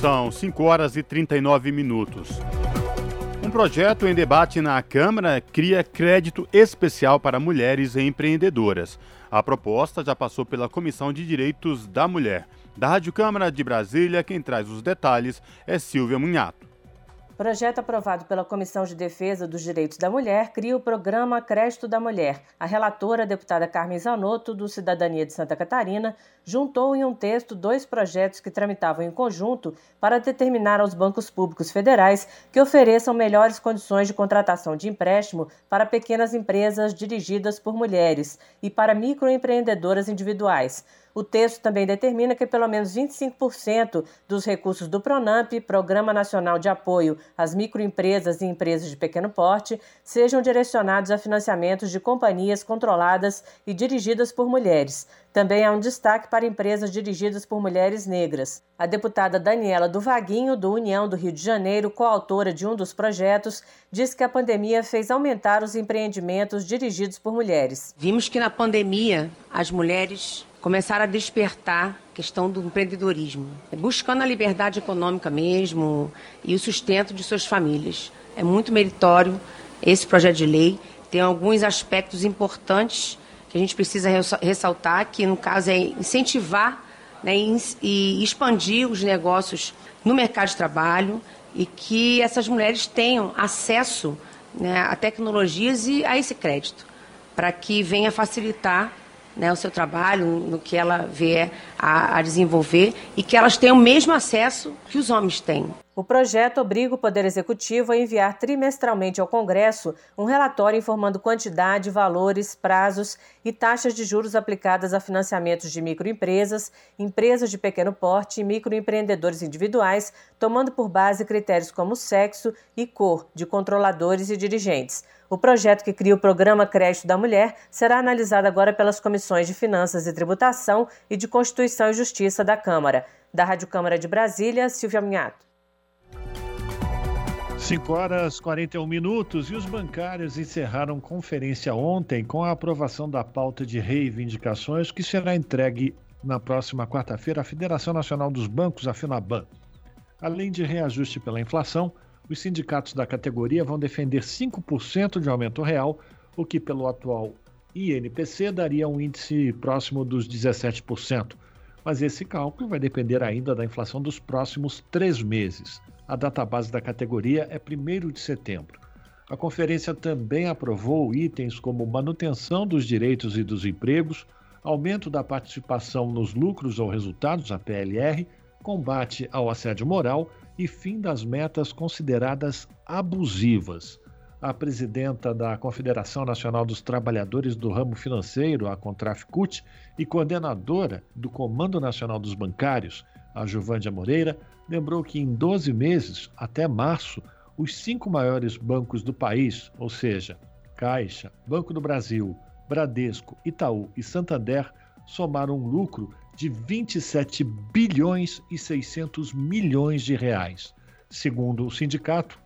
São 5 horas e 39 minutos. Um projeto em debate na Câmara cria crédito especial para mulheres empreendedoras. A proposta já passou pela Comissão de Direitos da Mulher. Da Rádio Câmara de Brasília, quem traz os detalhes é Silvia Munhato. Projeto aprovado pela Comissão de Defesa dos Direitos da Mulher cria o programa Crédito da Mulher. A relatora, a deputada Carmen Zanotto, do Cidadania de Santa Catarina, juntou em um texto dois projetos que tramitavam em conjunto para determinar aos bancos públicos federais que ofereçam melhores condições de contratação de empréstimo para pequenas empresas dirigidas por mulheres e para microempreendedoras individuais. O texto também determina que pelo menos 25% dos recursos do Pronamp, Programa Nacional de Apoio às Microempresas e Empresas de Pequeno Porte, sejam direcionados a financiamentos de companhias controladas e dirigidas por mulheres. Também há um destaque para empresas dirigidas por mulheres negras. A deputada Daniela do Vaguinho, do União do Rio de Janeiro, coautora de um dos projetos, diz que a pandemia fez aumentar os empreendimentos dirigidos por mulheres. Vimos que na pandemia as mulheres começaram a despertar a questão do empreendedorismo, buscando a liberdade econômica mesmo e o sustento de suas famílias. É muito meritório esse projeto de lei, tem alguns aspectos importantes que a gente precisa ressaltar, que no caso é incentivar né, e expandir os negócios no mercado de trabalho e que essas mulheres tenham acesso né, a tecnologias e a esse crédito, para que venha facilitar né, o seu trabalho, no que ela vier a, a desenvolver e que elas tenham o mesmo acesso que os homens têm. O projeto obriga o Poder Executivo a enviar trimestralmente ao Congresso um relatório informando quantidade, valores, prazos e taxas de juros aplicadas a financiamentos de microempresas, empresas de pequeno porte e microempreendedores individuais, tomando por base critérios como sexo e cor de controladores e dirigentes. O projeto que cria o Programa Crédito da Mulher será analisado agora pelas comissões de Finanças e Tributação e de Constituição e Justiça da Câmara. Da Rádio Câmara de Brasília, Silvia Minhato. 5 horas 41 minutos e os bancários encerraram conferência ontem com a aprovação da pauta de reivindicações que será entregue na próxima quarta-feira à Federação Nacional dos Bancos, a FENABAN. Além de reajuste pela inflação, os sindicatos da categoria vão defender 5% de aumento real, o que pelo atual INPC daria um índice próximo dos 17%. Mas esse cálculo vai depender ainda da inflação dos próximos três meses. A data base da categoria é 1 de setembro. A conferência também aprovou itens como manutenção dos direitos e dos empregos, aumento da participação nos lucros ou resultados, a PLR, combate ao assédio moral e fim das metas consideradas abusivas. A presidenta da Confederação Nacional dos Trabalhadores do Ramo Financeiro, a Contrafcut, e coordenadora do Comando Nacional dos Bancários, a Juvândia Moreira, lembrou que em 12 meses, até março, os cinco maiores bancos do país, ou seja, Caixa, Banco do Brasil, Bradesco, Itaú e Santander, somaram um lucro de 27 bilhões e 600 milhões de reais. Segundo o sindicato,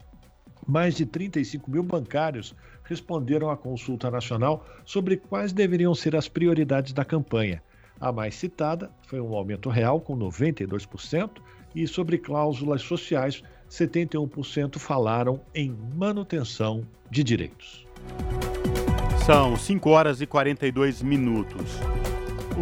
mais de 35 mil bancários responderam à consulta nacional sobre quais deveriam ser as prioridades da campanha. A mais citada foi um aumento real, com 92%, e sobre cláusulas sociais, 71% falaram em manutenção de direitos. São 5 horas e 42 minutos.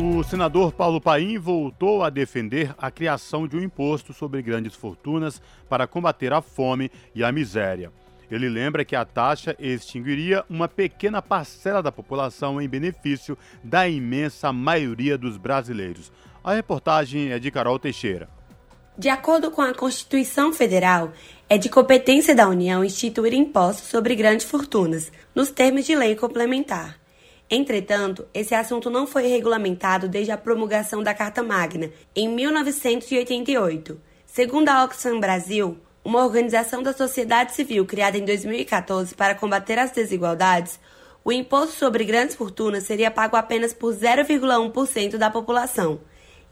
O senador Paulo Paim voltou a defender a criação de um imposto sobre grandes fortunas para combater a fome e a miséria. Ele lembra que a taxa extinguiria uma pequena parcela da população em benefício da imensa maioria dos brasileiros. A reportagem é de Carol Teixeira. De acordo com a Constituição Federal, é de competência da União instituir impostos sobre grandes fortunas, nos termos de lei complementar. Entretanto, esse assunto não foi regulamentado desde a promulgação da Carta Magna, em 1988. Segundo a Oxfam Brasil, uma organização da sociedade civil criada em 2014 para combater as desigualdades, o imposto sobre grandes fortunas seria pago apenas por 0,1% da população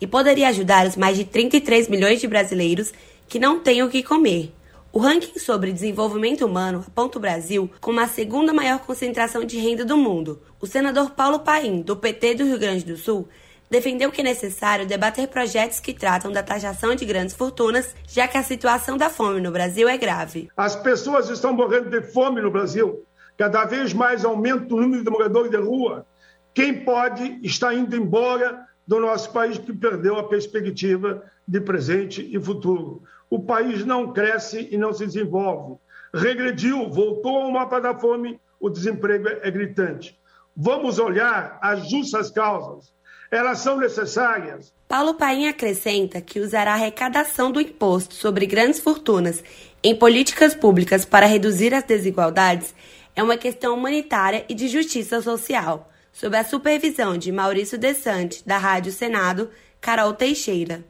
e poderia ajudar os mais de 33 milhões de brasileiros que não têm o que comer. O ranking sobre desenvolvimento humano aponta o Brasil como a segunda maior concentração de renda do mundo. O senador Paulo Paim, do PT do Rio Grande do Sul, defendeu que é necessário debater projetos que tratam da taxação de grandes fortunas, já que a situação da fome no Brasil é grave. As pessoas estão morrendo de fome no Brasil. Cada vez mais aumenta o número de moradores de rua. Quem pode está indo embora do nosso país que perdeu a perspectiva de presente e futuro. O país não cresce e não se desenvolve. Regrediu, voltou ao mapa da fome, o desemprego é gritante. Vamos olhar as justas causas. Elas são necessárias. Paulo Paim acrescenta que usará a arrecadação do imposto sobre grandes fortunas em políticas públicas para reduzir as desigualdades é uma questão humanitária e de justiça social sob a supervisão de Maurício Desante, da Rádio Senado, Carol Teixeira.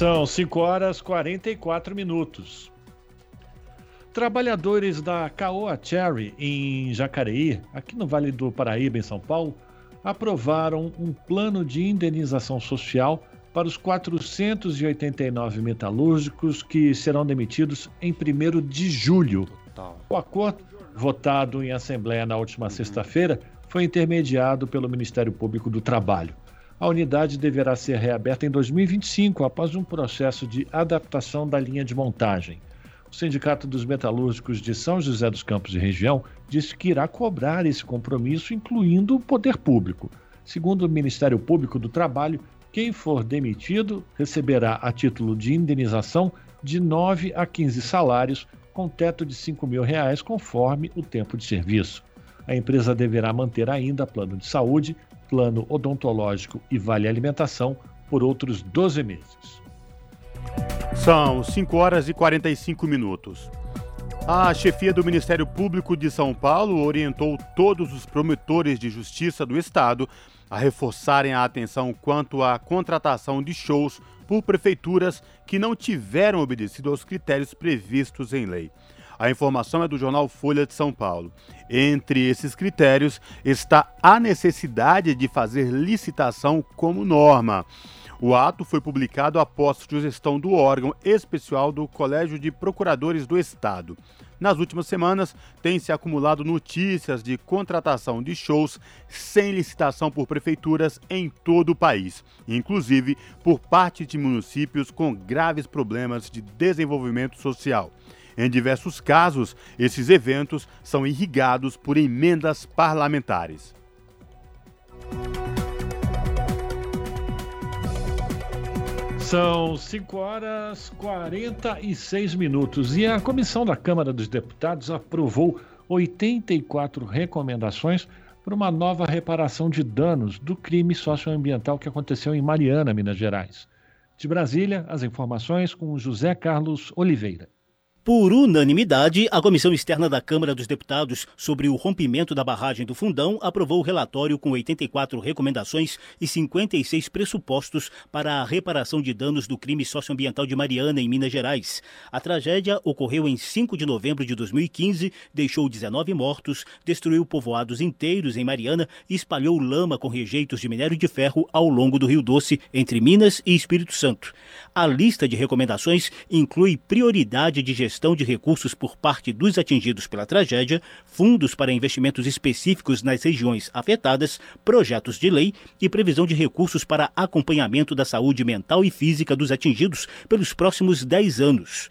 São 5 horas 44 minutos. Trabalhadores da Caoa Cherry, em Jacareí, aqui no Vale do Paraíba, em São Paulo, aprovaram um plano de indenização social para os 489 metalúrgicos que serão demitidos em 1 de julho. O acordo, votado em Assembleia na última sexta-feira, foi intermediado pelo Ministério Público do Trabalho. A unidade deverá ser reaberta em 2025, após um processo de adaptação da linha de montagem. O Sindicato dos Metalúrgicos de São José dos Campos e região disse que irá cobrar esse compromisso, incluindo o poder público. Segundo o Ministério Público do Trabalho, quem for demitido receberá, a título de indenização, de 9 a 15 salários, com teto de 5 mil reais, conforme o tempo de serviço. A empresa deverá manter ainda plano de saúde, plano odontológico e vale alimentação por outros 12 meses. São 5 horas e 45 minutos. A chefia do Ministério Público de São Paulo orientou todos os promotores de justiça do Estado a reforçarem a atenção quanto à contratação de shows por prefeituras que não tiveram obedecido aos critérios previstos em lei. A informação é do jornal Folha de São Paulo. Entre esses critérios está a necessidade de fazer licitação como norma. O ato foi publicado após sugestão do órgão especial do Colégio de Procuradores do Estado. Nas últimas semanas, tem se acumulado notícias de contratação de shows sem licitação por prefeituras em todo o país, inclusive por parte de municípios com graves problemas de desenvolvimento social. Em diversos casos, esses eventos são irrigados por emendas parlamentares. São 5 horas 46 minutos e a comissão da Câmara dos Deputados aprovou 84 recomendações para uma nova reparação de danos do crime socioambiental que aconteceu em Mariana, Minas Gerais. De Brasília, as informações com José Carlos Oliveira. Por unanimidade, a Comissão Externa da Câmara dos Deputados sobre o rompimento da barragem do Fundão aprovou o relatório com 84 recomendações e 56 pressupostos para a reparação de danos do crime socioambiental de Mariana, em Minas Gerais. A tragédia ocorreu em 5 de novembro de 2015, deixou 19 mortos, destruiu povoados inteiros em Mariana e espalhou lama com rejeitos de minério de ferro ao longo do Rio Doce, entre Minas e Espírito Santo. A lista de recomendações inclui prioridade de gestão gestão de recursos por parte dos atingidos pela tragédia, fundos para investimentos específicos nas regiões afetadas, projetos de lei e previsão de recursos para acompanhamento da saúde mental e física dos atingidos pelos próximos 10 anos.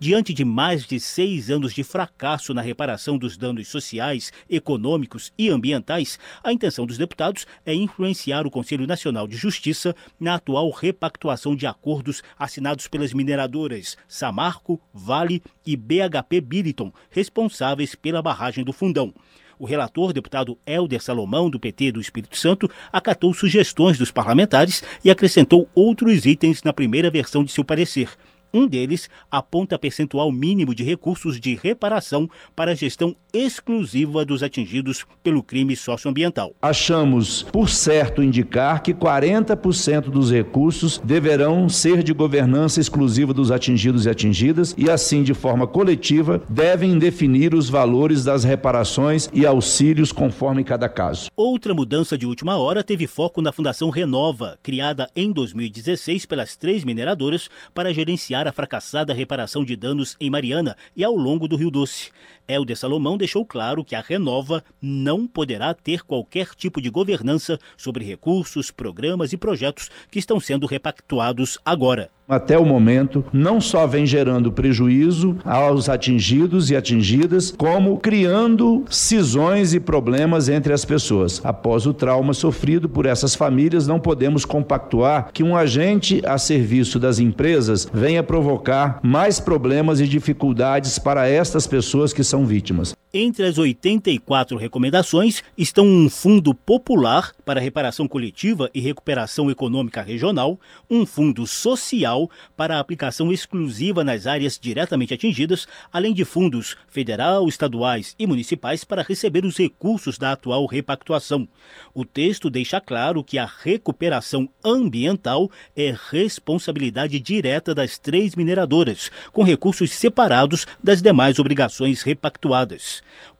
Diante de mais de seis anos de fracasso na reparação dos danos sociais, econômicos e ambientais, a intenção dos deputados é influenciar o Conselho Nacional de Justiça na atual repactuação de acordos assinados pelas mineradoras Samarco, Vale e BHP Billiton, responsáveis pela barragem do Fundão. O relator, deputado Helder Salomão, do PT do Espírito Santo, acatou sugestões dos parlamentares e acrescentou outros itens na primeira versão de seu parecer. Um deles aponta percentual mínimo de recursos de reparação para a gestão exclusiva dos atingidos pelo crime socioambiental. Achamos por certo indicar que 40% dos recursos deverão ser de governança exclusiva dos atingidos e atingidas e assim de forma coletiva devem definir os valores das reparações e auxílios conforme cada caso. Outra mudança de última hora teve foco na Fundação Renova, criada em 2016 pelas três mineradoras para gerenciar a fracassada reparação de danos em Mariana e ao longo do Rio Doce. Helder Salomão deixou claro que a Renova não poderá ter qualquer tipo de governança sobre recursos, programas e projetos que estão sendo repactuados agora até o momento, não só vem gerando prejuízo aos atingidos e atingidas, como criando cisões e problemas entre as pessoas. Após o trauma sofrido por essas famílias, não podemos compactuar que um agente a serviço das empresas venha provocar mais problemas e dificuldades para estas pessoas que são vítimas. Entre as 84 recomendações estão um fundo popular para reparação coletiva e recuperação econômica regional, um fundo social para aplicação exclusiva nas áreas diretamente atingidas, além de fundos federal, estaduais e municipais para receber os recursos da atual repactuação. O texto deixa claro que a recuperação ambiental é responsabilidade direta das três mineradoras, com recursos separados das demais obrigações repactuadas.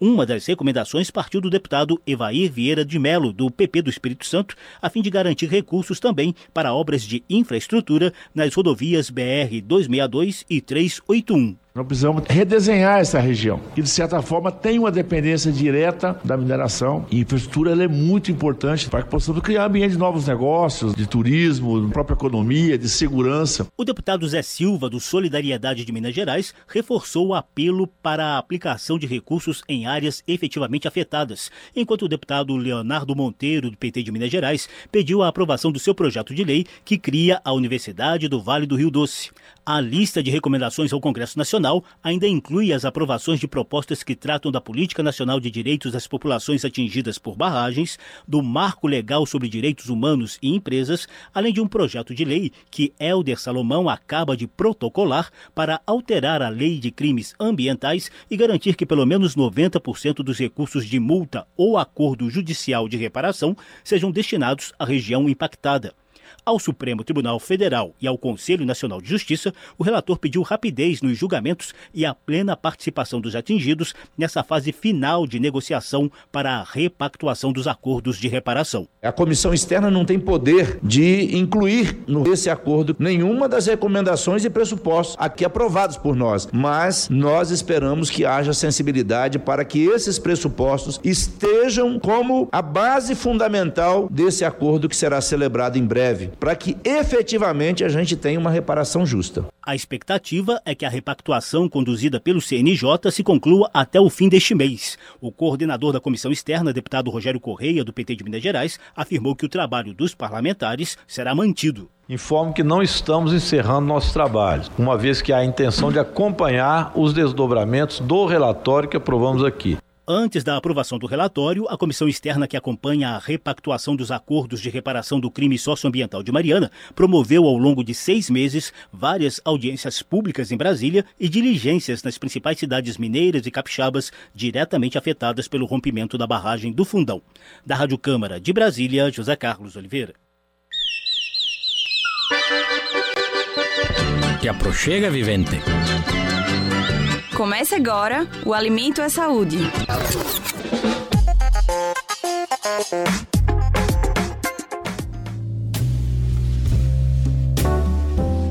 Uma das recomendações partiu do deputado Evair Vieira de Melo, do PP do Espírito Santo, a fim de garantir recursos também para obras de infraestrutura nas rodovias BR 262 e 381. Nós precisamos redesenhar essa região, que de certa forma tem uma dependência direta da mineração. E infraestrutura é muito importante para que possamos criar ambiente de novos negócios, de turismo, de própria economia, de segurança. O deputado Zé Silva, do Solidariedade de Minas Gerais, reforçou o apelo para a aplicação de recursos em áreas efetivamente afetadas, enquanto o deputado Leonardo Monteiro, do PT de Minas Gerais, pediu a aprovação do seu projeto de lei que cria a Universidade do Vale do Rio Doce. A lista de recomendações ao Congresso Nacional ainda inclui as aprovações de propostas que tratam da Política Nacional de Direitos das Populações Atingidas por Barragens, do Marco Legal sobre Direitos Humanos e Empresas, além de um projeto de lei que Helder Salomão acaba de protocolar para alterar a Lei de Crimes Ambientais e garantir que pelo menos 90% dos recursos de multa ou acordo judicial de reparação sejam destinados à região impactada. Ao Supremo Tribunal Federal e ao Conselho Nacional de Justiça, o relator pediu rapidez nos julgamentos e a plena participação dos atingidos nessa fase final de negociação para a repactuação dos acordos de reparação. A comissão externa não tem poder de incluir nesse acordo nenhuma das recomendações e pressupostos aqui aprovados por nós, mas nós esperamos que haja sensibilidade para que esses pressupostos estejam como a base fundamental desse acordo que será celebrado em breve para que efetivamente a gente tenha uma reparação justa. A expectativa é que a repactuação conduzida pelo CNJ se conclua até o fim deste mês. O coordenador da comissão externa, deputado Rogério Correia, do PT de Minas Gerais, afirmou que o trabalho dos parlamentares será mantido. Informo que não estamos encerrando nossos trabalhos, uma vez que há a intenção de acompanhar os desdobramentos do relatório que aprovamos aqui. Antes da aprovação do relatório, a comissão externa que acompanha a repactuação dos acordos de reparação do crime socioambiental de Mariana promoveu ao longo de seis meses várias audiências públicas em Brasília e diligências nas principais cidades mineiras e capixabas diretamente afetadas pelo rompimento da barragem do Fundão. Da Rádio Câmara de Brasília, José Carlos Oliveira. Aproxega, vivente. Comece agora o Alimento é Saúde.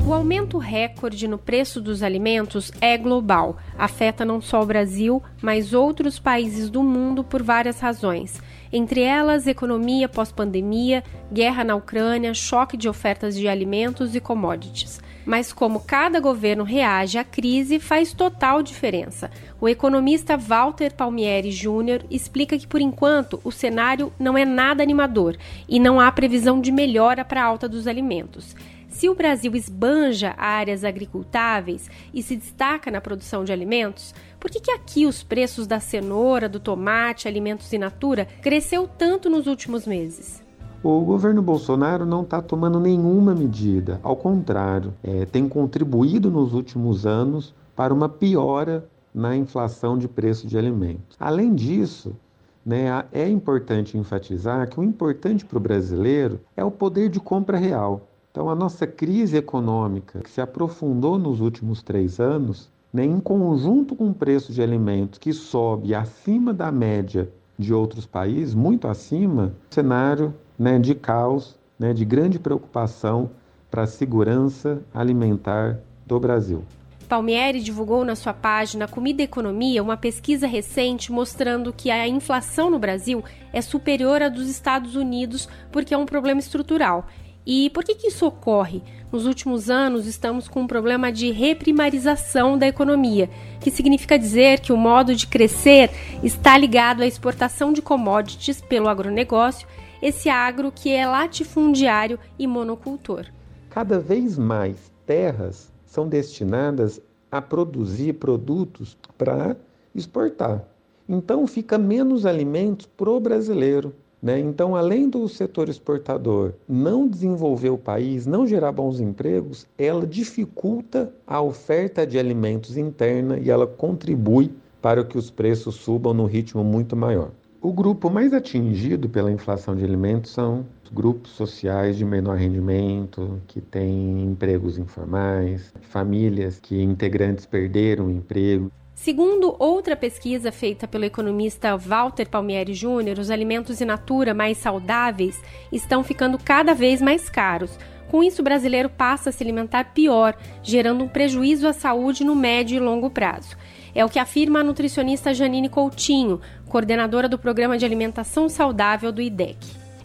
O aumento recorde no preço dos alimentos é global. Afeta não só o Brasil, mas outros países do mundo por várias razões. Entre elas, economia pós-pandemia, guerra na Ucrânia, choque de ofertas de alimentos e commodities mas como cada governo reage à crise faz total diferença. O economista Walter Palmieri Júnior explica que, por enquanto, o cenário não é nada animador e não há previsão de melhora para a alta dos alimentos. Se o Brasil esbanja áreas agricultáveis e se destaca na produção de alimentos, por que, que aqui os preços da cenoura, do tomate, alimentos in natura cresceu tanto nos últimos meses? O governo Bolsonaro não está tomando nenhuma medida, ao contrário, é, tem contribuído nos últimos anos para uma piora na inflação de preço de alimentos. Além disso, né, é importante enfatizar que o importante para o brasileiro é o poder de compra real. Então, a nossa crise econômica, que se aprofundou nos últimos três anos, né, em conjunto com o preço de alimentos que sobe acima da média de outros países, muito acima, cenário né, de caos, né, de grande preocupação para a segurança alimentar do Brasil. Palmieri divulgou na sua página Comida e Economia uma pesquisa recente mostrando que a inflação no Brasil é superior à dos Estados Unidos porque é um problema estrutural. E por que, que isso ocorre? Nos últimos anos, estamos com um problema de reprimarização da economia, que significa dizer que o modo de crescer está ligado à exportação de commodities pelo agronegócio esse agro que é latifundiário e monocultor. Cada vez mais terras são destinadas a produzir produtos para exportar. Então fica menos alimentos para o brasileiro. Né? Então, além do setor exportador não desenvolver o país, não gerar bons empregos, ela dificulta a oferta de alimentos interna e ela contribui para que os preços subam num ritmo muito maior. O grupo mais atingido pela inflação de alimentos são os grupos sociais de menor rendimento, que têm empregos informais, famílias que integrantes perderam o emprego. Segundo outra pesquisa feita pelo economista Walter Palmieri Júnior, os alimentos in natura mais saudáveis estão ficando cada vez mais caros. Com isso, o brasileiro passa a se alimentar pior, gerando um prejuízo à saúde no médio e longo prazo. É o que afirma a nutricionista Janine Coutinho, coordenadora do Programa de Alimentação Saudável do IDEC.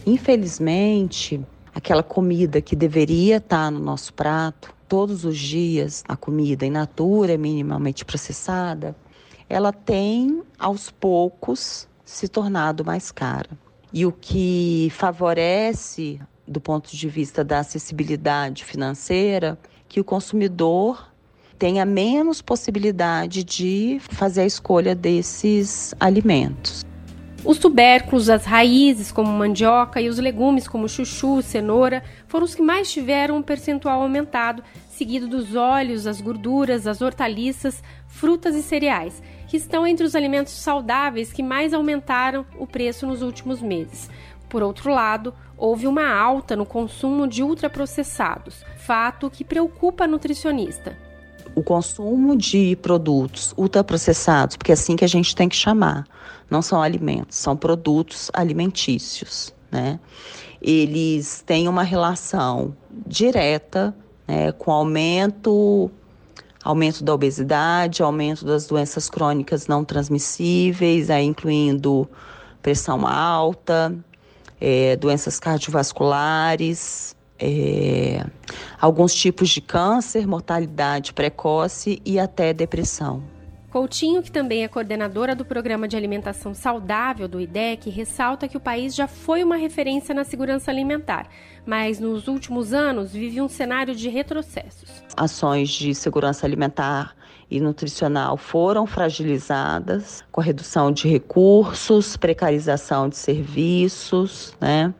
Infelizmente, aquela comida que deveria estar no nosso prato todos os dias a comida in natura, minimamente processada, ela tem aos poucos se tornado mais cara. E o que favorece, do ponto de vista da acessibilidade financeira, que o consumidor tenha menos possibilidade de fazer a escolha desses alimentos. Os tubérculos, as raízes, como mandioca, e os legumes, como chuchu, cenoura, foram os que mais tiveram um percentual aumentado, seguido dos óleos, as gorduras, as hortaliças, frutas e cereais, que estão entre os alimentos saudáveis que mais aumentaram o preço nos últimos meses. Por outro lado, houve uma alta no consumo de ultraprocessados, fato que preocupa a nutricionista o consumo de produtos ultraprocessados, porque é assim que a gente tem que chamar, não são alimentos, são produtos alimentícios, né? Eles têm uma relação direta né, com aumento aumento da obesidade, aumento das doenças crônicas não transmissíveis, aí incluindo pressão alta, é, doenças cardiovasculares, é, alguns tipos de câncer, mortalidade precoce e até depressão. Coutinho, que também é coordenadora do Programa de Alimentação Saudável do IDEC, ressalta que o país já foi uma referência na segurança alimentar, mas nos últimos anos vive um cenário de retrocessos. Ações de segurança alimentar e nutricional foram fragilizadas com a redução de recursos, precarização de serviços, né?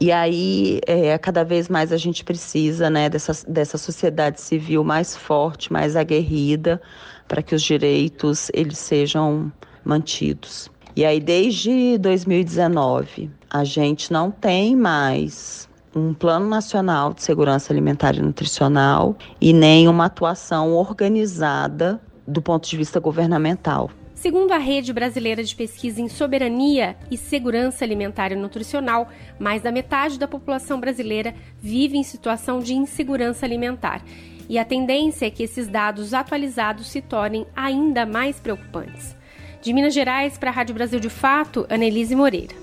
E aí, é, cada vez mais a gente precisa né, dessa, dessa sociedade civil mais forte, mais aguerrida, para que os direitos eles sejam mantidos. E aí, desde 2019, a gente não tem mais um plano nacional de segurança alimentar e nutricional e nem uma atuação organizada do ponto de vista governamental. Segundo a Rede Brasileira de Pesquisa em Soberania e Segurança Alimentar e Nutricional, mais da metade da população brasileira vive em situação de insegurança alimentar. E a tendência é que esses dados atualizados se tornem ainda mais preocupantes. De Minas Gerais para a Rádio Brasil de Fato, Annelise Moreira.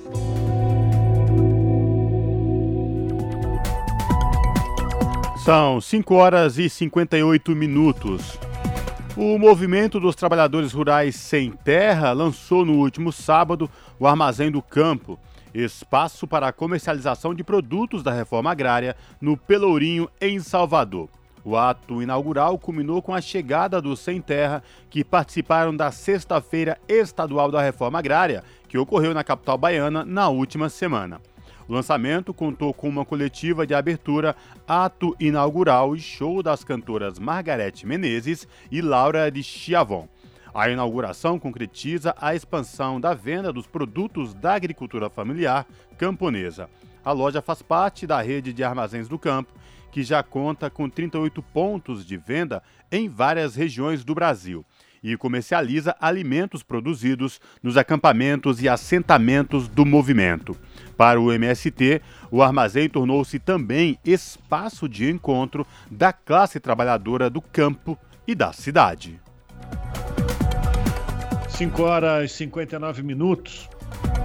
São 5 horas e 58 minutos. O Movimento dos Trabalhadores Rurais Sem Terra lançou no último sábado o Armazém do Campo, espaço para a comercialização de produtos da reforma agrária no Pelourinho, em Salvador. O ato inaugural culminou com a chegada dos Sem Terra, que participaram da Sexta-feira Estadual da Reforma Agrária, que ocorreu na capital baiana na última semana. O lançamento contou com uma coletiva de abertura, ato inaugural e show das cantoras Margarete Menezes e Laura de Chiavon. A inauguração concretiza a expansão da venda dos produtos da agricultura familiar camponesa. A loja faz parte da rede de armazéns do campo, que já conta com 38 pontos de venda em várias regiões do Brasil e comercializa alimentos produzidos nos acampamentos e assentamentos do movimento. Para o MST, o armazém tornou-se também espaço de encontro da classe trabalhadora do campo e da cidade. 5 horas e 59 minutos.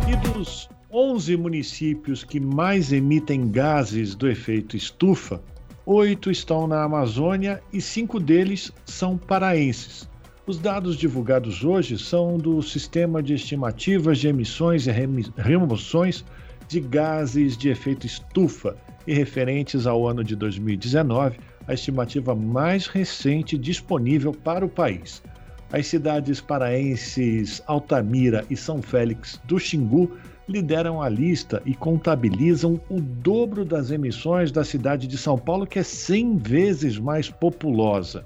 E dos 11 municípios que mais emitem gases do efeito estufa, oito estão na Amazônia e cinco deles são paraenses. Os dados divulgados hoje são do Sistema de Estimativas de Emissões e Remoções de Gases de Efeito Estufa e referentes ao ano de 2019, a estimativa mais recente disponível para o país. As cidades paraenses Altamira e São Félix do Xingu lideram a lista e contabilizam o dobro das emissões da cidade de São Paulo, que é 100 vezes mais populosa.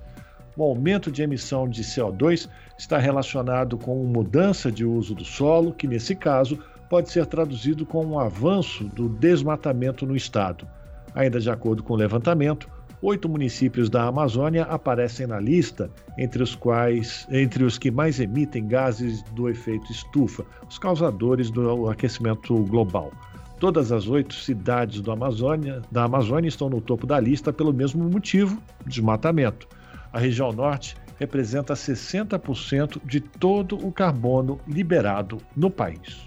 O aumento de emissão de CO2 está relacionado com mudança de uso do solo, que nesse caso pode ser traduzido com um avanço do desmatamento no estado. Ainda de acordo com o levantamento, Oito municípios da Amazônia aparecem na lista, entre os quais, entre os que mais emitem gases do efeito estufa, os causadores do aquecimento global. Todas as oito cidades Amazônia, da Amazônia estão no topo da lista pelo mesmo motivo, desmatamento. A região norte representa 60% de todo o carbono liberado no país.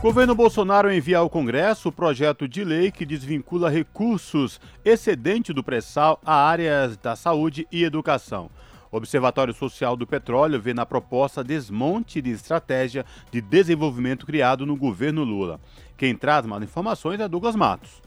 Governo Bolsonaro envia ao Congresso o projeto de lei que desvincula recursos excedente do pré-sal a áreas da saúde e educação. O Observatório Social do Petróleo vê na proposta desmonte de estratégia de desenvolvimento criado no governo Lula. Quem traz mais informações é Douglas Matos.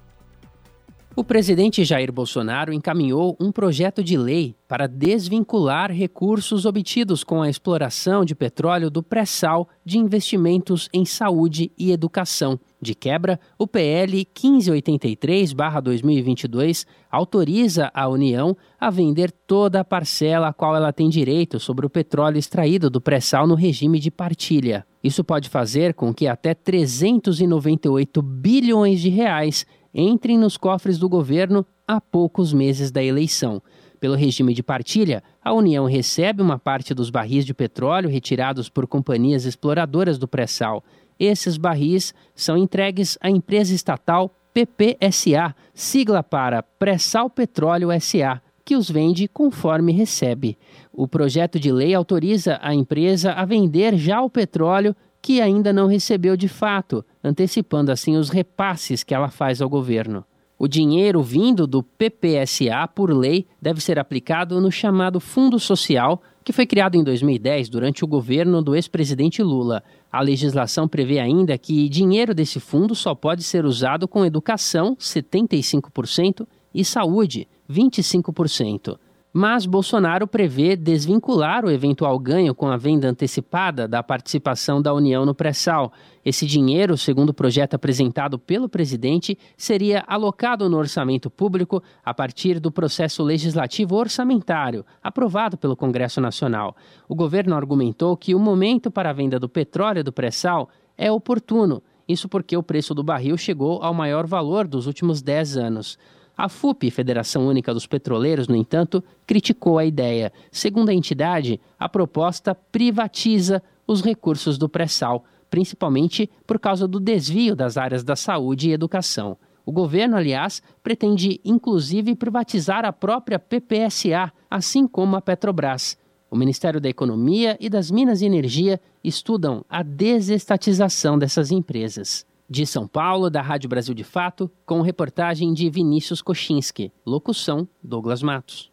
O presidente Jair Bolsonaro encaminhou um projeto de lei para desvincular recursos obtidos com a exploração de petróleo do pré-sal de investimentos em saúde e educação. De quebra, o PL 1583-2022 autoriza a União a vender toda a parcela a qual ela tem direito sobre o petróleo extraído do pré-sal no regime de partilha. Isso pode fazer com que até 398 bilhões de reais entrem nos cofres do governo a poucos meses da eleição. Pelo regime de partilha, a União recebe uma parte dos barris de petróleo retirados por companhias exploradoras do pré-sal. Esses barris são entregues à empresa estatal PPSA, sigla para Pré-Sal Petróleo SA, que os vende conforme recebe. O projeto de lei autoriza a empresa a vender já o petróleo que ainda não recebeu de fato, antecipando assim os repasses que ela faz ao governo. O dinheiro vindo do PPSA, por lei, deve ser aplicado no chamado Fundo Social, que foi criado em 2010 durante o governo do ex-presidente Lula. A legislação prevê ainda que dinheiro desse fundo só pode ser usado com educação, 75%, e saúde, 25% mas Bolsonaro prevê desvincular o eventual ganho com a venda antecipada da participação da União no pré-sal. Esse dinheiro, segundo o projeto apresentado pelo presidente, seria alocado no orçamento público a partir do processo legislativo orçamentário, aprovado pelo Congresso Nacional. O governo argumentou que o momento para a venda do petróleo do pré-sal é oportuno, isso porque o preço do barril chegou ao maior valor dos últimos 10 anos. A FUP, Federação Única dos Petroleiros, no entanto, criticou a ideia. Segundo a entidade, a proposta privatiza os recursos do pré-sal, principalmente por causa do desvio das áreas da saúde e educação. O governo, aliás, pretende inclusive privatizar a própria PPSA, assim como a Petrobras. O Ministério da Economia e das Minas e Energia estudam a desestatização dessas empresas. De São Paulo, da Rádio Brasil de Fato, com reportagem de Vinícius Kochinski. Locução: Douglas Matos.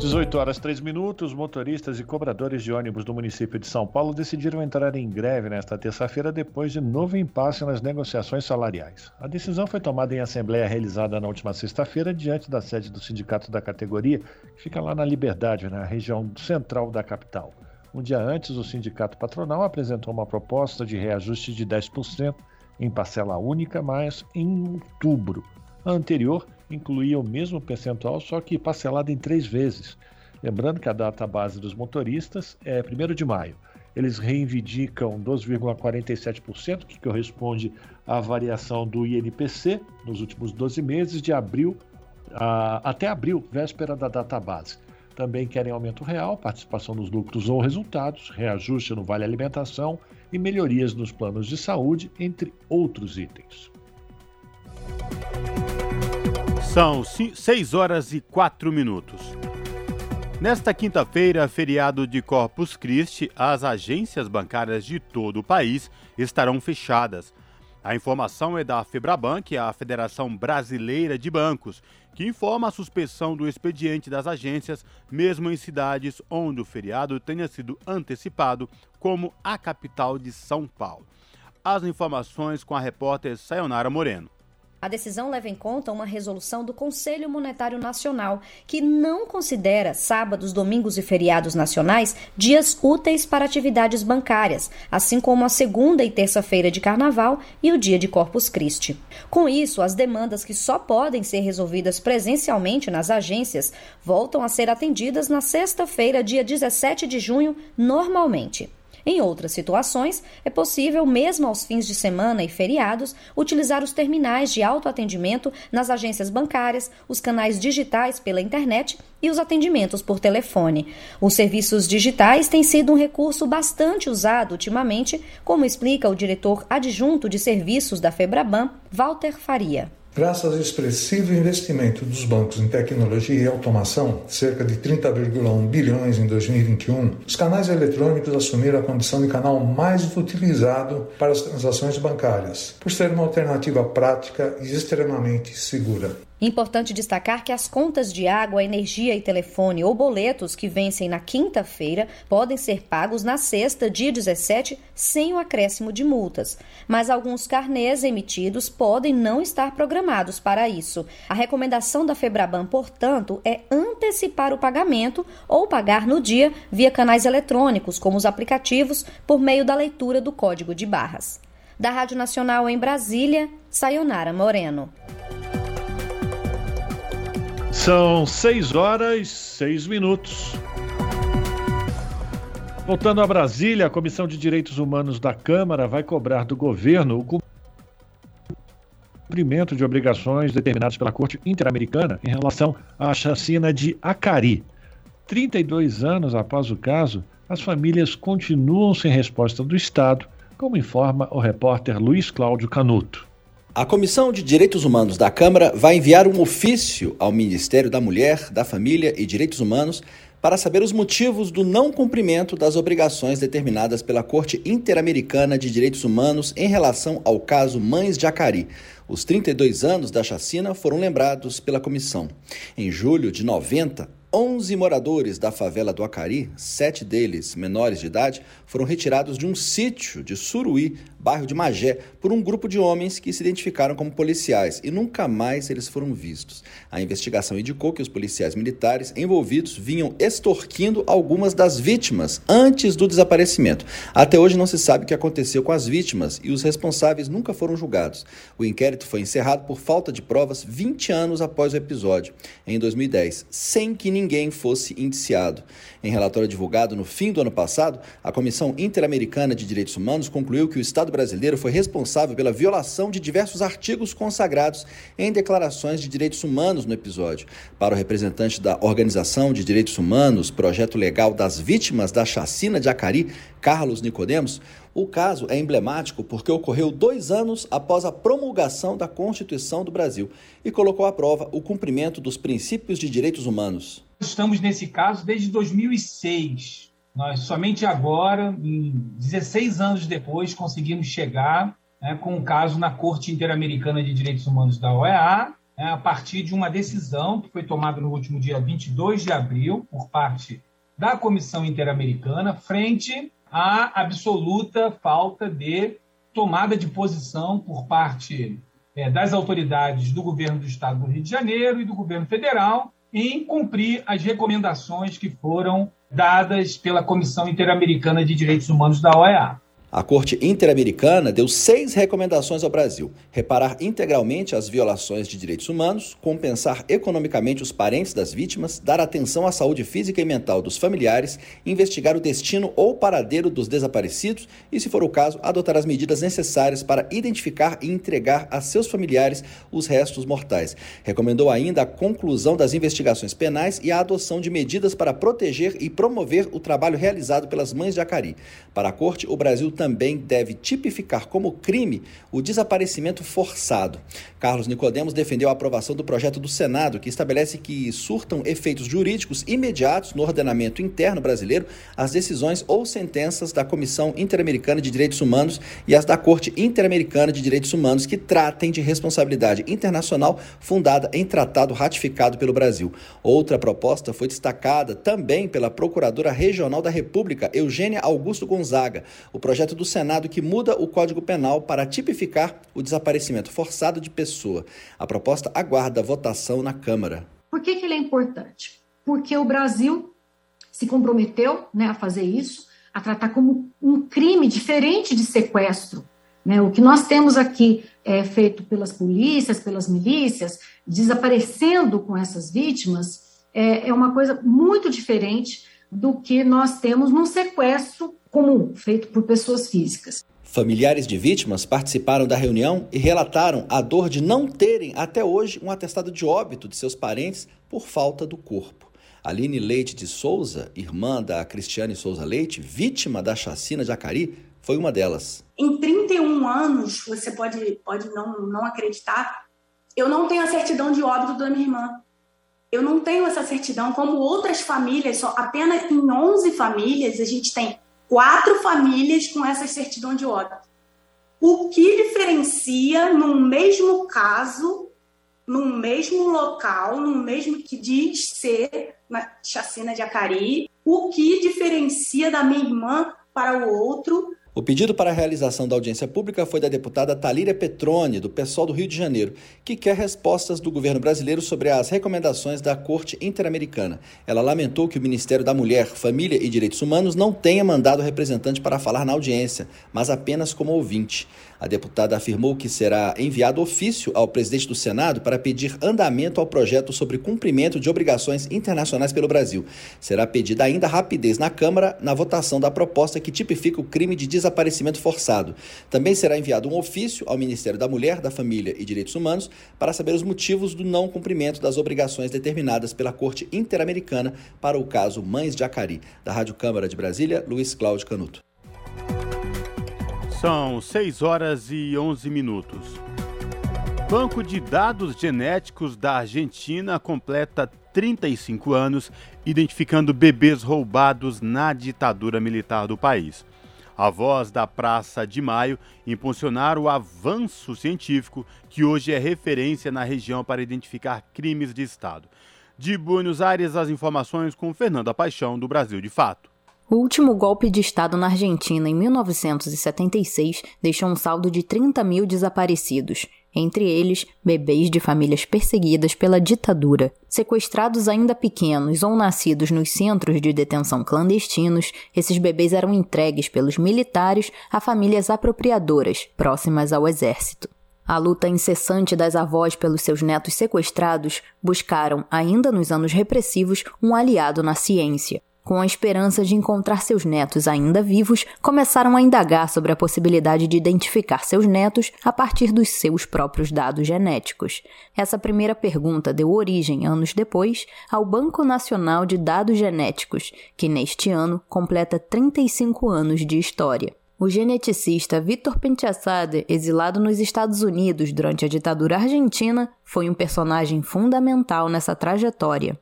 18 horas 3 minutos, motoristas e cobradores de ônibus do município de São Paulo decidiram entrar em greve nesta terça-feira depois de novo impasse nas negociações salariais. A decisão foi tomada em assembleia realizada na última sexta-feira diante da sede do sindicato da categoria, que fica lá na Liberdade, na região central da capital. Um dia antes, o sindicato patronal apresentou uma proposta de reajuste de 10% em parcela única, mas em outubro. A anterior incluía o mesmo percentual, só que parcelado em três vezes. Lembrando que a data base dos motoristas é 1 de maio. Eles reivindicam 12,47%, que corresponde à variação do INPC nos últimos 12 meses, de abril a, até abril, véspera da data base. Também querem aumento real, participação nos lucros ou resultados, reajuste no vale alimentação e melhorias nos planos de saúde, entre outros itens. São 6 horas e 4 minutos. Nesta quinta-feira, feriado de Corpus Christi, as agências bancárias de todo o país estarão fechadas. A informação é da Febraban, que é a Federação Brasileira de Bancos, que informa a suspensão do expediente das agências, mesmo em cidades onde o feriado tenha sido antecipado, como a capital de São Paulo. As informações com a repórter Sayonara Moreno. A decisão leva em conta uma resolução do Conselho Monetário Nacional, que não considera sábados, domingos e feriados nacionais dias úteis para atividades bancárias, assim como a segunda e terça-feira de carnaval e o dia de Corpus Christi. Com isso, as demandas que só podem ser resolvidas presencialmente nas agências voltam a ser atendidas na sexta-feira, dia 17 de junho, normalmente. Em outras situações, é possível, mesmo aos fins de semana e feriados, utilizar os terminais de autoatendimento nas agências bancárias, os canais digitais pela internet e os atendimentos por telefone. Os serviços digitais têm sido um recurso bastante usado ultimamente, como explica o diretor adjunto de serviços da Febraban, Walter Faria. Graças ao expressivo investimento dos bancos em tecnologia e automação, cerca de 30,1 bilhões em 2021, os canais eletrônicos assumiram a condição de canal mais utilizado para as transações bancárias, por ser uma alternativa prática e extremamente segura. Importante destacar que as contas de água, energia e telefone ou boletos que vencem na quinta-feira podem ser pagos na sexta, dia 17, sem o acréscimo de multas. Mas alguns carnês emitidos podem não estar programados para isso. A recomendação da Febraban, portanto, é antecipar o pagamento ou pagar no dia via canais eletrônicos, como os aplicativos, por meio da leitura do código de barras. Da Rádio Nacional em Brasília, Sayonara Moreno. São 6 horas 6 minutos. Voltando a Brasília, a Comissão de Direitos Humanos da Câmara vai cobrar do governo o cumprimento de obrigações determinadas pela Corte Interamericana em relação à chacina de Acari. 32 anos após o caso, as famílias continuam sem resposta do Estado, como informa o repórter Luiz Cláudio Canuto. A Comissão de Direitos Humanos da Câmara vai enviar um ofício ao Ministério da Mulher, da Família e Direitos Humanos para saber os motivos do não cumprimento das obrigações determinadas pela Corte Interamericana de Direitos Humanos em relação ao caso Mães de Acari. Os 32 anos da chacina foram lembrados pela comissão. Em julho de 90, 11 moradores da favela do Acari, sete deles menores de idade, foram retirados de um sítio de Suruí, bairro de Magé, por um grupo de homens que se identificaram como policiais e nunca mais eles foram vistos. A investigação indicou que os policiais militares envolvidos vinham extorquindo algumas das vítimas antes do desaparecimento. Até hoje não se sabe o que aconteceu com as vítimas e os responsáveis nunca foram julgados. O inquérito foi encerrado por falta de provas 20 anos após o episódio, em 2010, sem que ninguém fosse indiciado. Em relatório divulgado no fim do ano passado, a Comissão Interamericana de Direitos Humanos concluiu que o Estado brasileiro foi responsável pela violação de diversos artigos consagrados em declarações de direitos humanos no episódio. Para o representante da Organização de Direitos Humanos, Projeto Legal das Vítimas da Chacina de Acari, Carlos Nicodemos, o caso é emblemático porque ocorreu dois anos após a promulgação da Constituição do Brasil e colocou à prova o cumprimento dos princípios de direitos humanos. Estamos nesse caso desde 2006. Nós somente agora, 16 anos depois, conseguimos chegar né, com um caso na Corte Interamericana de Direitos Humanos da OEA, né, a partir de uma decisão que foi tomada no último dia 22 de abril por parte da Comissão Interamericana, frente à absoluta falta de tomada de posição por parte é, das autoridades do governo do Estado do Rio de Janeiro e do governo federal em cumprir as recomendações que foram dadas pela Comissão Interamericana de Direitos Humanos da OEA. A Corte Interamericana deu seis recomendações ao Brasil: reparar integralmente as violações de direitos humanos, compensar economicamente os parentes das vítimas, dar atenção à saúde física e mental dos familiares, investigar o destino ou paradeiro dos desaparecidos e, se for o caso, adotar as medidas necessárias para identificar e entregar a seus familiares os restos mortais. Recomendou ainda a conclusão das investigações penais e a adoção de medidas para proteger e promover o trabalho realizado pelas mães de Acari. Para a Corte, o Brasil também também deve tipificar como crime o desaparecimento forçado. Carlos Nicodemos defendeu a aprovação do projeto do Senado, que estabelece que surtam efeitos jurídicos imediatos no ordenamento interno brasileiro as decisões ou sentenças da Comissão Interamericana de Direitos Humanos e as da Corte Interamericana de Direitos Humanos que tratem de responsabilidade internacional fundada em tratado ratificado pelo Brasil. Outra proposta foi destacada também pela Procuradora Regional da República, Eugênia Augusto Gonzaga, o projeto do Senado que muda o Código Penal para tipificar o desaparecimento forçado de pessoa. A proposta aguarda votação na Câmara. Por que, que ele é importante? Porque o Brasil se comprometeu né, a fazer isso, a tratar como um crime diferente de sequestro. Né? O que nós temos aqui é feito pelas polícias, pelas milícias, desaparecendo com essas vítimas, é, é uma coisa muito diferente do que nós temos num sequestro comum, feito por pessoas físicas. Familiares de vítimas participaram da reunião e relataram a dor de não terem até hoje um atestado de óbito de seus parentes por falta do corpo. Aline Leite de Souza, irmã da Cristiane Souza Leite, vítima da chacina de Acari, foi uma delas. Em 31 anos, você pode, pode não, não acreditar, eu não tenho a certidão de óbito da minha irmã. Eu não tenho essa certidão, como outras famílias, só apenas em 11 famílias, a gente tem quatro famílias com essa certidão de óbito. O que diferencia no mesmo caso, no mesmo local, no mesmo que diz ser na chacina de Acari, o que diferencia da minha irmã para o outro o pedido para a realização da audiência pública foi da deputada Talíria Petrone, do PSOL do Rio de Janeiro, que quer respostas do governo brasileiro sobre as recomendações da Corte Interamericana. Ela lamentou que o Ministério da Mulher, Família e Direitos Humanos não tenha mandado representante para falar na audiência, mas apenas como ouvinte. A deputada afirmou que será enviado ofício ao presidente do Senado para pedir andamento ao projeto sobre cumprimento de obrigações internacionais pelo Brasil. Será pedida ainda rapidez na Câmara na votação da proposta que tipifica o crime de desaparecimento forçado. Também será enviado um ofício ao Ministério da Mulher, da Família e Direitos Humanos para saber os motivos do não cumprimento das obrigações determinadas pela Corte Interamericana para o caso Mães de Acari. Da Rádio Câmara de Brasília, Luiz Cláudio Canuto. São 6 horas e 11 minutos. Banco de Dados Genéticos da Argentina completa 35 anos, identificando bebês roubados na ditadura militar do país. A voz da Praça de Maio impulsionar o avanço científico que hoje é referência na região para identificar crimes de Estado. De Buenos Aires, as informações com Fernanda Paixão, do Brasil de Fato. O último golpe de Estado na Argentina, em 1976, deixou um saldo de 30 mil desaparecidos, entre eles bebês de famílias perseguidas pela ditadura. Sequestrados ainda pequenos ou nascidos nos centros de detenção clandestinos, esses bebês eram entregues pelos militares a famílias apropriadoras, próximas ao exército. A luta incessante das avós pelos seus netos sequestrados buscaram, ainda nos anos repressivos, um aliado na ciência. Com a esperança de encontrar seus netos ainda vivos, começaram a indagar sobre a possibilidade de identificar seus netos a partir dos seus próprios dados genéticos. Essa primeira pergunta deu origem, anos depois, ao Banco Nacional de Dados Genéticos, que neste ano completa 35 anos de história. O geneticista Vitor Penteassade, exilado nos Estados Unidos durante a ditadura argentina, foi um personagem fundamental nessa trajetória.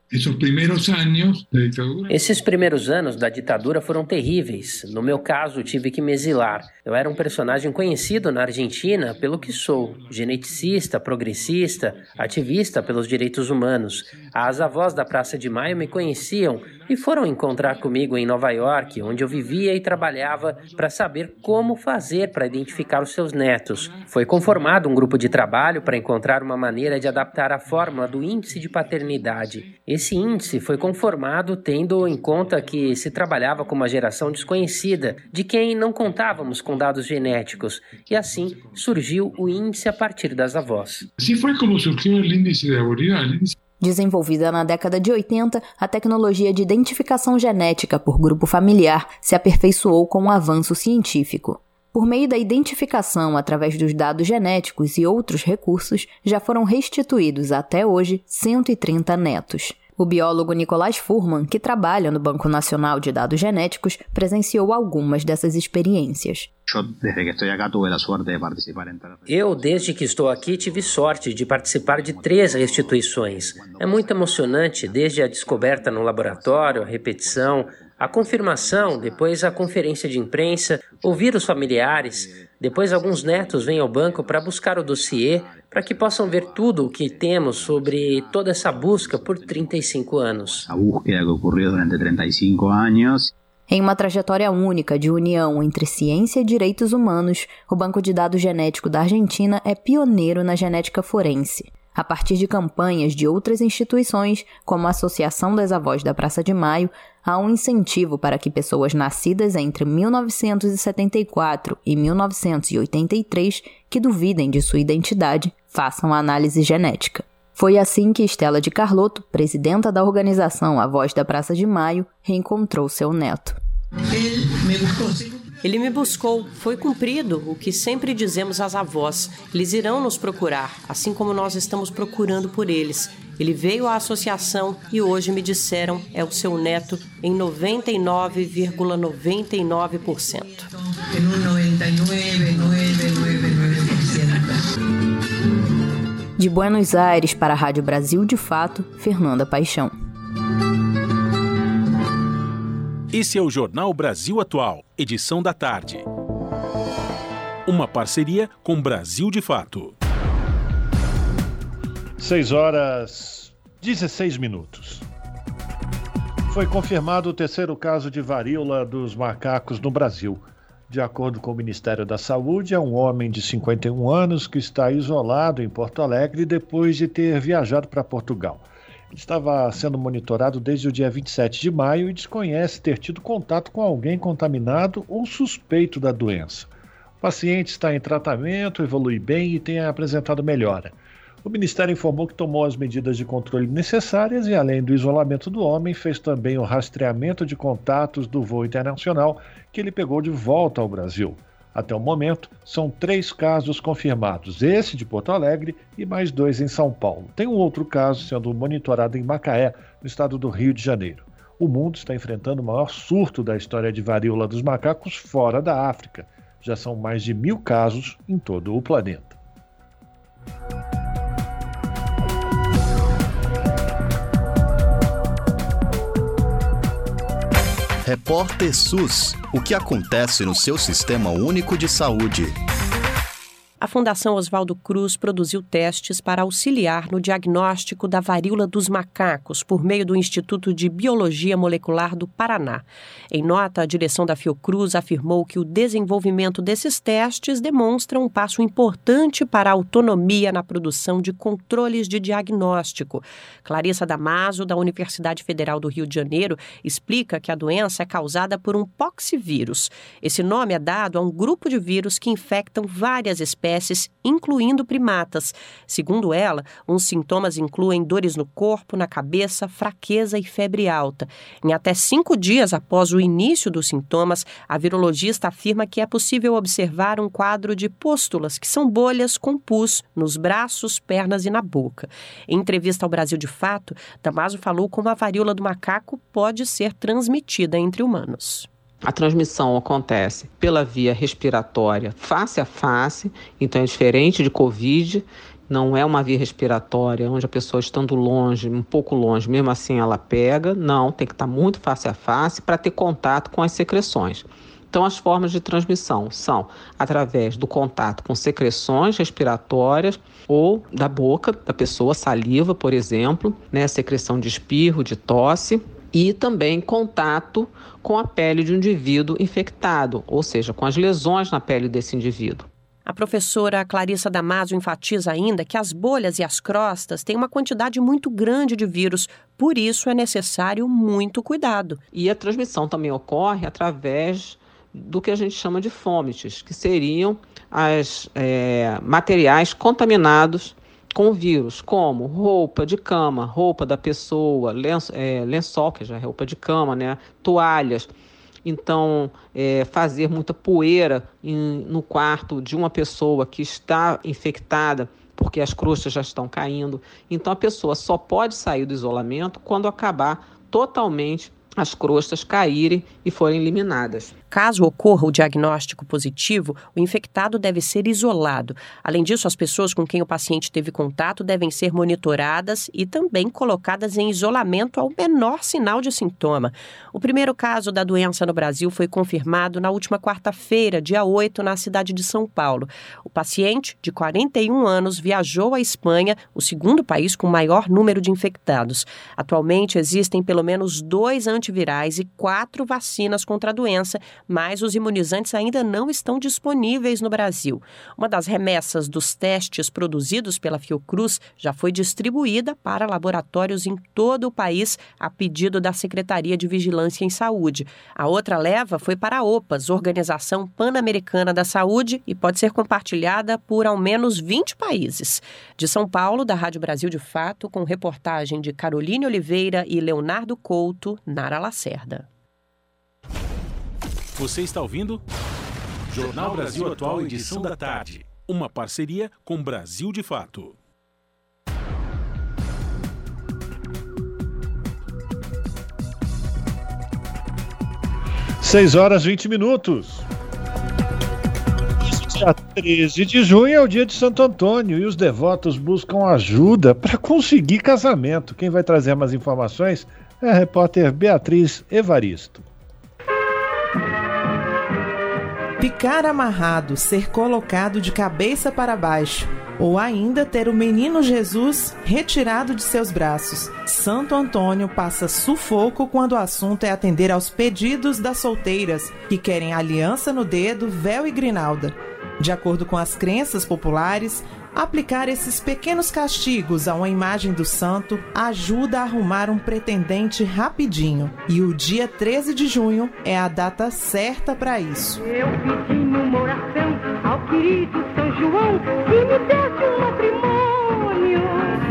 Esses primeiros anos da ditadura foram terríveis. No meu caso, tive que me exilar. Eu era um personagem conhecido na Argentina pelo que sou: geneticista, progressista, ativista pelos direitos humanos. As avós da Praça de Maio me conheciam e foram encontrar comigo em Nova York, onde eu vivia e trabalhava para saber como fazer para identificar os seus netos. Foi conformado um grupo de trabalho para encontrar uma maneira maneira de adaptar a fórmula do índice de paternidade. Esse índice foi conformado tendo em conta que se trabalhava com uma geração desconhecida, de quem não contávamos com dados genéticos, e assim surgiu o índice a partir das avós. Assim foi como surgiu o índice de Desenvolvida na década de 80, a tecnologia de identificação genética por grupo familiar se aperfeiçoou com o avanço científico. Por meio da identificação através dos dados genéticos e outros recursos, já foram restituídos até hoje 130 netos. O biólogo Nicolás Furman, que trabalha no Banco Nacional de Dados Genéticos, presenciou algumas dessas experiências. Eu, desde que estou aqui, tive sorte de participar de três restituições. É muito emocionante, desde a descoberta no laboratório, a repetição, a confirmação, depois a conferência de imprensa, ouvir os familiares. Depois, alguns netos vêm ao banco para buscar o dossiê, para que possam ver tudo o que temos sobre toda essa busca por 35 anos. A búsqueda que ocorreu durante 35 anos. Em uma trajetória única de união entre ciência e direitos humanos, o Banco de Dados Genético da Argentina é pioneiro na genética forense. A partir de campanhas de outras instituições, como a Associação das Avós da Praça de Maio, há um incentivo para que pessoas nascidas entre 1974 e 1983 que duvidem de sua identidade façam a análise genética. Foi assim que Estela de Carlotto, presidenta da organização A Voz da Praça de Maio, reencontrou seu neto. Ele me buscou, foi cumprido o que sempre dizemos às avós. Eles irão nos procurar, assim como nós estamos procurando por eles. Ele veio à associação e hoje me disseram é o seu neto em 99,99%. ,99%. De Buenos Aires para a Rádio Brasil de Fato, Fernanda Paixão. Esse é o Jornal Brasil Atual, edição da tarde. Uma parceria com Brasil de Fato. 6 horas 16 minutos. Foi confirmado o terceiro caso de varíola dos macacos no Brasil. De acordo com o Ministério da Saúde, é um homem de 51 anos que está isolado em Porto Alegre depois de ter viajado para Portugal estava sendo monitorado desde o dia 27 de maio e desconhece ter tido contato com alguém contaminado ou suspeito da doença. O paciente está em tratamento, evolui bem e tem apresentado melhora. O Ministério informou que tomou as medidas de controle necessárias e, além do isolamento do homem, fez também o rastreamento de contatos do voo internacional que ele pegou de volta ao Brasil. Até o momento, são três casos confirmados: esse de Porto Alegre e mais dois em São Paulo. Tem um outro caso sendo monitorado em Macaé, no estado do Rio de Janeiro. O mundo está enfrentando o maior surto da história de varíola dos macacos fora da África. Já são mais de mil casos em todo o planeta. Repórter SUS. O que acontece no seu sistema único de saúde? A Fundação Oswaldo Cruz produziu testes para auxiliar no diagnóstico da varíola dos macacos por meio do Instituto de Biologia Molecular do Paraná. Em nota, a direção da Fiocruz afirmou que o desenvolvimento desses testes demonstra um passo importante para a autonomia na produção de controles de diagnóstico. Clarissa Damaso, da Universidade Federal do Rio de Janeiro, explica que a doença é causada por um poxivírus. Esse nome é dado a um grupo de vírus que infectam várias espécies espécies, incluindo primatas. Segundo ela, os sintomas incluem dores no corpo, na cabeça, fraqueza e febre alta. Em até cinco dias após o início dos sintomas, a virologista afirma que é possível observar um quadro de pústulas, que são bolhas com pus nos braços, pernas e na boca. Em entrevista ao Brasil de Fato, Damaso falou como a varíola do macaco pode ser transmitida entre humanos. A transmissão acontece pela via respiratória face a face, então é diferente de Covid, não é uma via respiratória onde a pessoa estando longe, um pouco longe, mesmo assim ela pega, não, tem que estar muito face a face para ter contato com as secreções. Então, as formas de transmissão são através do contato com secreções respiratórias ou da boca da pessoa, saliva, por exemplo, né, secreção de espirro, de tosse, e também contato com a pele de um indivíduo infectado, ou seja, com as lesões na pele desse indivíduo. A professora Clarissa Damaso enfatiza ainda que as bolhas e as crostas têm uma quantidade muito grande de vírus, por isso é necessário muito cuidado. E a transmissão também ocorre através do que a gente chama de fômites, que seriam os é, materiais contaminados com vírus, como roupa de cama, roupa da pessoa, lenço, é, lençol, que já é roupa de cama, né? toalhas. Então, é, fazer muita poeira em, no quarto de uma pessoa que está infectada porque as crostas já estão caindo. Então a pessoa só pode sair do isolamento quando acabar totalmente as crostas caírem e forem eliminadas. Caso ocorra o diagnóstico positivo, o infectado deve ser isolado. Além disso, as pessoas com quem o paciente teve contato devem ser monitoradas e também colocadas em isolamento ao menor sinal de sintoma. O primeiro caso da doença no Brasil foi confirmado na última quarta-feira, dia 8, na cidade de São Paulo. O paciente, de 41 anos, viajou à Espanha, o segundo país com maior número de infectados. Atualmente existem pelo menos dois antivirais e quatro vacinas contra a doença mas os imunizantes ainda não estão disponíveis no Brasil. Uma das remessas dos testes produzidos pela Fiocruz já foi distribuída para laboratórios em todo o país a pedido da Secretaria de Vigilância em Saúde. A outra leva foi para a OPAS, Organização Pan-Americana da Saúde, e pode ser compartilhada por ao menos 20 países. De São Paulo, da Rádio Brasil de Fato, com reportagem de Caroline Oliveira e Leonardo Couto, Nara Lacerda. Você está ouvindo? Jornal Brasil Atual, edição da tarde. Uma parceria com Brasil de Fato. Seis horas 20 minutos. Dia 13 de junho é o dia de Santo Antônio e os devotos buscam ajuda para conseguir casamento. Quem vai trazer mais informações é a repórter Beatriz Evaristo. Ficar amarrado, ser colocado de cabeça para baixo, ou ainda ter o menino Jesus retirado de seus braços. Santo Antônio passa sufoco quando o assunto é atender aos pedidos das solteiras que querem aliança no dedo, véu e grinalda. De acordo com as crenças populares, Aplicar esses pequenos castigos a uma imagem do santo ajuda a arrumar um pretendente rapidinho. E o dia 13 de junho é a data certa para isso. Eu pedi numa oração ao querido São João que me desse um matrimônio.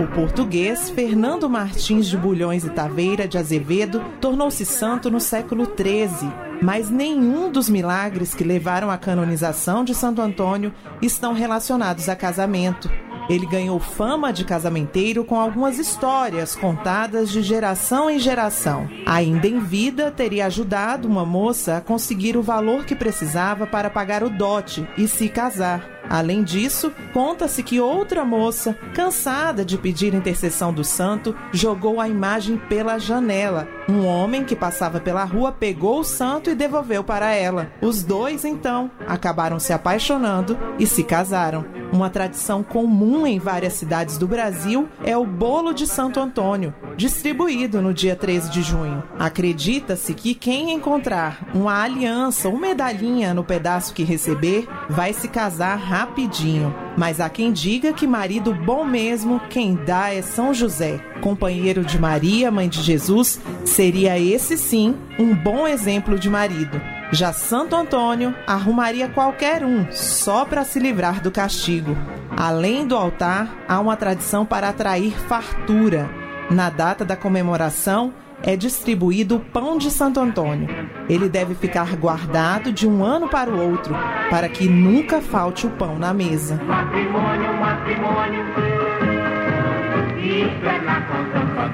O português Fernando Martins de Bulhões e Taveira de Azevedo tornou-se santo no século 13 mas nenhum dos milagres que levaram à canonização de Santo Antônio estão relacionados a casamento. Ele ganhou fama de casamenteiro com algumas histórias contadas de geração em geração. Ainda em vida, teria ajudado uma moça a conseguir o valor que precisava para pagar o dote e se casar. Além disso, conta-se que outra moça, cansada de pedir intercessão do santo, jogou a imagem pela janela. Um homem que passava pela rua pegou o santo e devolveu para ela. Os dois, então, acabaram se apaixonando e se casaram. Uma tradição comum em várias cidades do Brasil é o bolo de Santo Antônio, distribuído no dia 13 de junho. Acredita-se que quem encontrar uma aliança ou medalhinha no pedaço que receber vai se casar rapidinho. Mas há quem diga que marido bom mesmo quem dá é São José. Companheiro de Maria, mãe de Jesus, seria esse sim um bom exemplo de marido. Já Santo Antônio arrumaria qualquer um só para se livrar do castigo. Além do altar, há uma tradição para atrair fartura. Na data da comemoração, é distribuído o pão de Santo Antônio. Ele deve ficar guardado de um ano para o outro, para que nunca falte o pão na mesa. Matrimônio, matrimônio.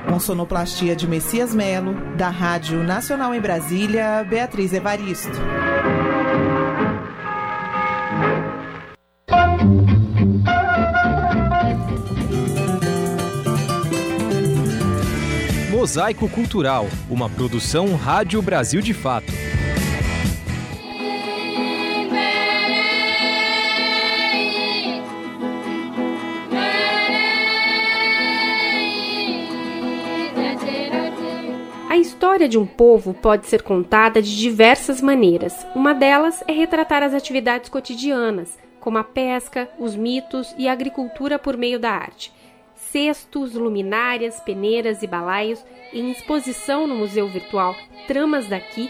Com sonoplastia de Messias Melo, da Rádio Nacional em Brasília, Beatriz Evaristo. Mosaico Cultural, uma produção Rádio Brasil de Fato. A história de um povo pode ser contada de diversas maneiras. Uma delas é retratar as atividades cotidianas, como a pesca, os mitos e a agricultura por meio da arte cestos, luminárias, peneiras e balaios em exposição no museu virtual Tramas daqui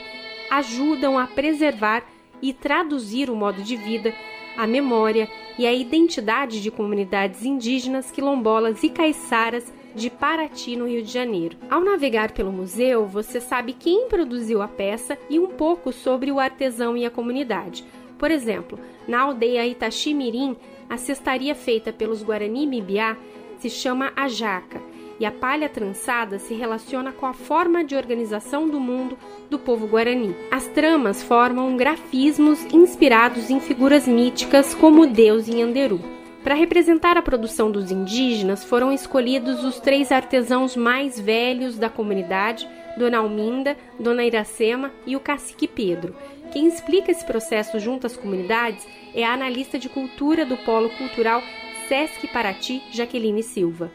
ajudam a preservar e traduzir o modo de vida, a memória e a identidade de comunidades indígenas, quilombolas e caiçaras de Paraty, no Rio de Janeiro. Ao navegar pelo museu, você sabe quem produziu a peça e um pouco sobre o artesão e a comunidade. Por exemplo, na aldeia Itaximirim, A cestaria feita pelos Guarani Mibiá se chama ajaca e a palha trançada se relaciona com a forma de organização do mundo do povo guarani. As tramas formam grafismos inspirados em figuras míticas como o deus Inhanderu. Para representar a produção dos indígenas, foram escolhidos os três artesãos mais velhos da comunidade, Dona Alminda, Dona Iracema e o cacique Pedro. Quem explica esse processo junto às comunidades é a analista de cultura do Polo Cultural Sesc Paraty, Jaqueline Silva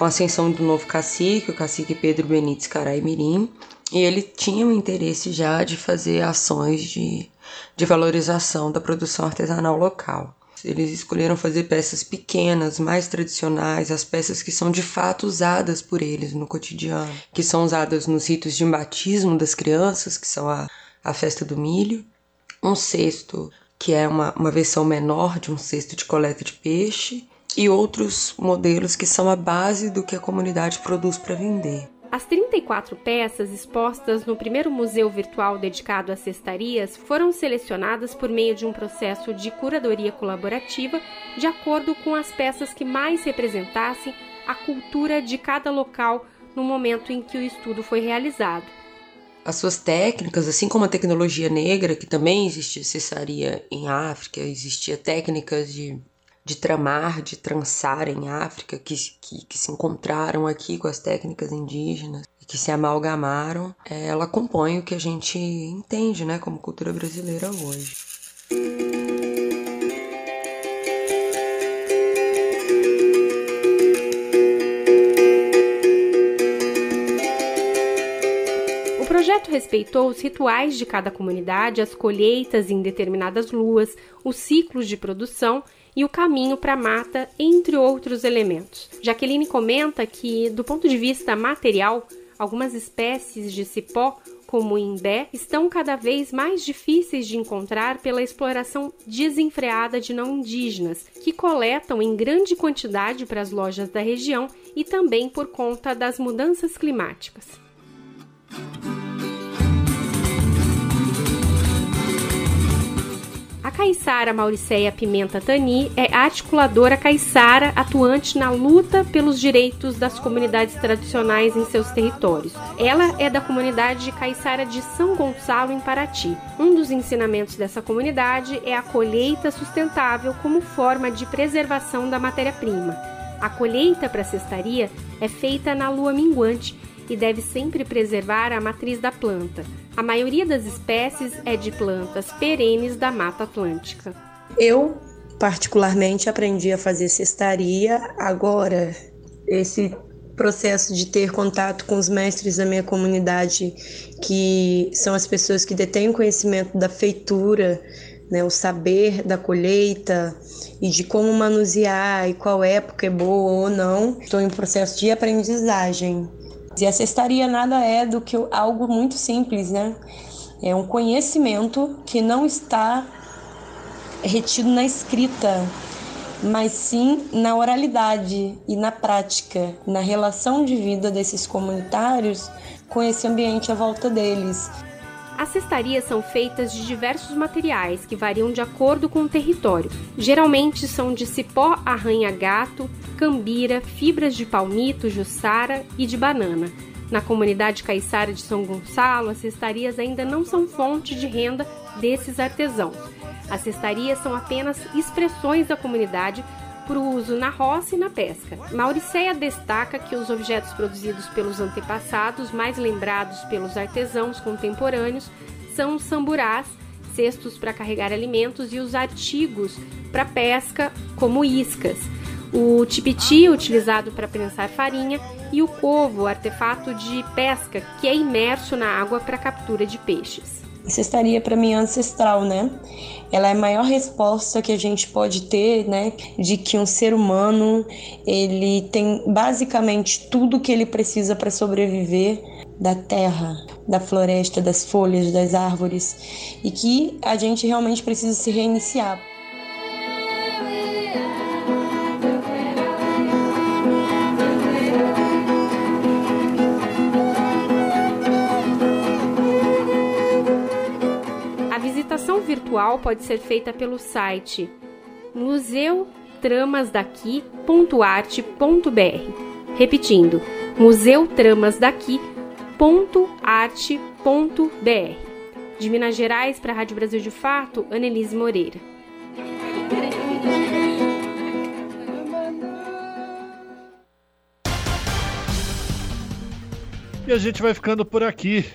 com a ascensão do novo cacique, o cacique Pedro Benites Carai Mirim, e ele tinha o interesse já de fazer ações de, de valorização da produção artesanal local. Eles escolheram fazer peças pequenas, mais tradicionais, as peças que são de fato usadas por eles no cotidiano, que são usadas nos ritos de batismo das crianças, que são a, a festa do milho, um cesto que é uma, uma versão menor de um cesto de coleta de peixe, e outros modelos que são a base do que a comunidade produz para vender. As 34 peças expostas no primeiro museu virtual dedicado às cestarias foram selecionadas por meio de um processo de curadoria colaborativa, de acordo com as peças que mais representassem a cultura de cada local no momento em que o estudo foi realizado. As suas técnicas, assim como a tecnologia negra, que também existia cestaria em África, existia técnicas de de tramar, de trançar em África, que, que, que, se encontraram aqui com as técnicas indígenas e que se amalgamaram, é, ela compõe o que a gente entende né, como cultura brasileira hoje. Projeto respeitou os rituais de cada comunidade, as colheitas em determinadas luas, os ciclos de produção e o caminho para a mata, entre outros elementos. Jaqueline comenta que, do ponto de vista material, algumas espécies de cipó, como o imbé, estão cada vez mais difíceis de encontrar pela exploração desenfreada de não indígenas, que coletam em grande quantidade para as lojas da região e também por conta das mudanças climáticas. A caiçara Mauriceia Pimenta Tani é articuladora caiçara atuante na luta pelos direitos das comunidades tradicionais em seus territórios. Ela é da comunidade caiçara de São Gonçalo, em Paraty. Um dos ensinamentos dessa comunidade é a colheita sustentável como forma de preservação da matéria-prima. A colheita para cestaria é feita na lua minguante e deve sempre preservar a matriz da planta. A maioria das espécies é de plantas perenes da Mata Atlântica. Eu, particularmente, aprendi a fazer cestaria agora. Esse processo de ter contato com os mestres da minha comunidade, que são as pessoas que detêm o conhecimento da feitura, né, o saber da colheita e de como manusear e qual época é boa ou não. Estou em processo de aprendizagem. E a cestaria nada é do que algo muito simples, né? É um conhecimento que não está retido na escrita, mas sim na oralidade e na prática, na relação de vida desses comunitários com esse ambiente à volta deles. As cestarias são feitas de diversos materiais que variam de acordo com o território. Geralmente são de cipó arranha-gato, cambira, fibras de palmito, jussara e de banana. Na comunidade caiçara de São Gonçalo, as cestarias ainda não são fonte de renda desses artesãos. As cestarias são apenas expressões da comunidade para o uso na roça e na pesca. Mauriceia destaca que os objetos produzidos pelos antepassados, mais lembrados pelos artesãos contemporâneos, são os samburás, cestos para carregar alimentos e os artigos para pesca, como iscas. O tipiti, utilizado para prensar farinha, e o covo, artefato de pesca que é imerso na água para captura de peixes. Cestaria para mim ancestral, né? Ela é a maior resposta que a gente pode ter, né, de que um ser humano, ele tem basicamente tudo que ele precisa para sobreviver da terra, da floresta, das folhas, das árvores, e que a gente realmente precisa se reiniciar. Virtual pode ser feita pelo site museutramasdaqui.arte.br. Repetindo, museutramasdaqui.arte.br. De Minas Gerais para a Rádio Brasil de Fato, Annelise Moreira. E a gente vai ficando por aqui.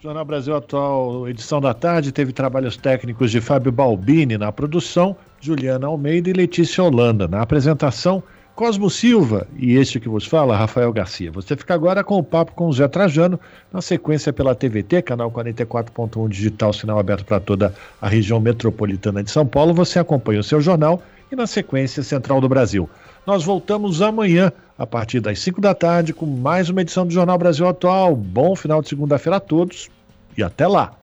Jornal Brasil Atual, edição da tarde, teve trabalhos técnicos de Fábio Balbini na produção, Juliana Almeida e Letícia Holanda. Na apresentação, Cosmo Silva e este que vos fala, Rafael Garcia. Você fica agora com o papo com o Zé Trajano, na sequência pela TVT, canal 44.1 digital, sinal aberto para toda a região metropolitana de São Paulo. Você acompanha o seu jornal e na sequência Central do Brasil. Nós voltamos amanhã, a partir das 5 da tarde, com mais uma edição do Jornal Brasil Atual. Bom final de segunda-feira a todos e até lá!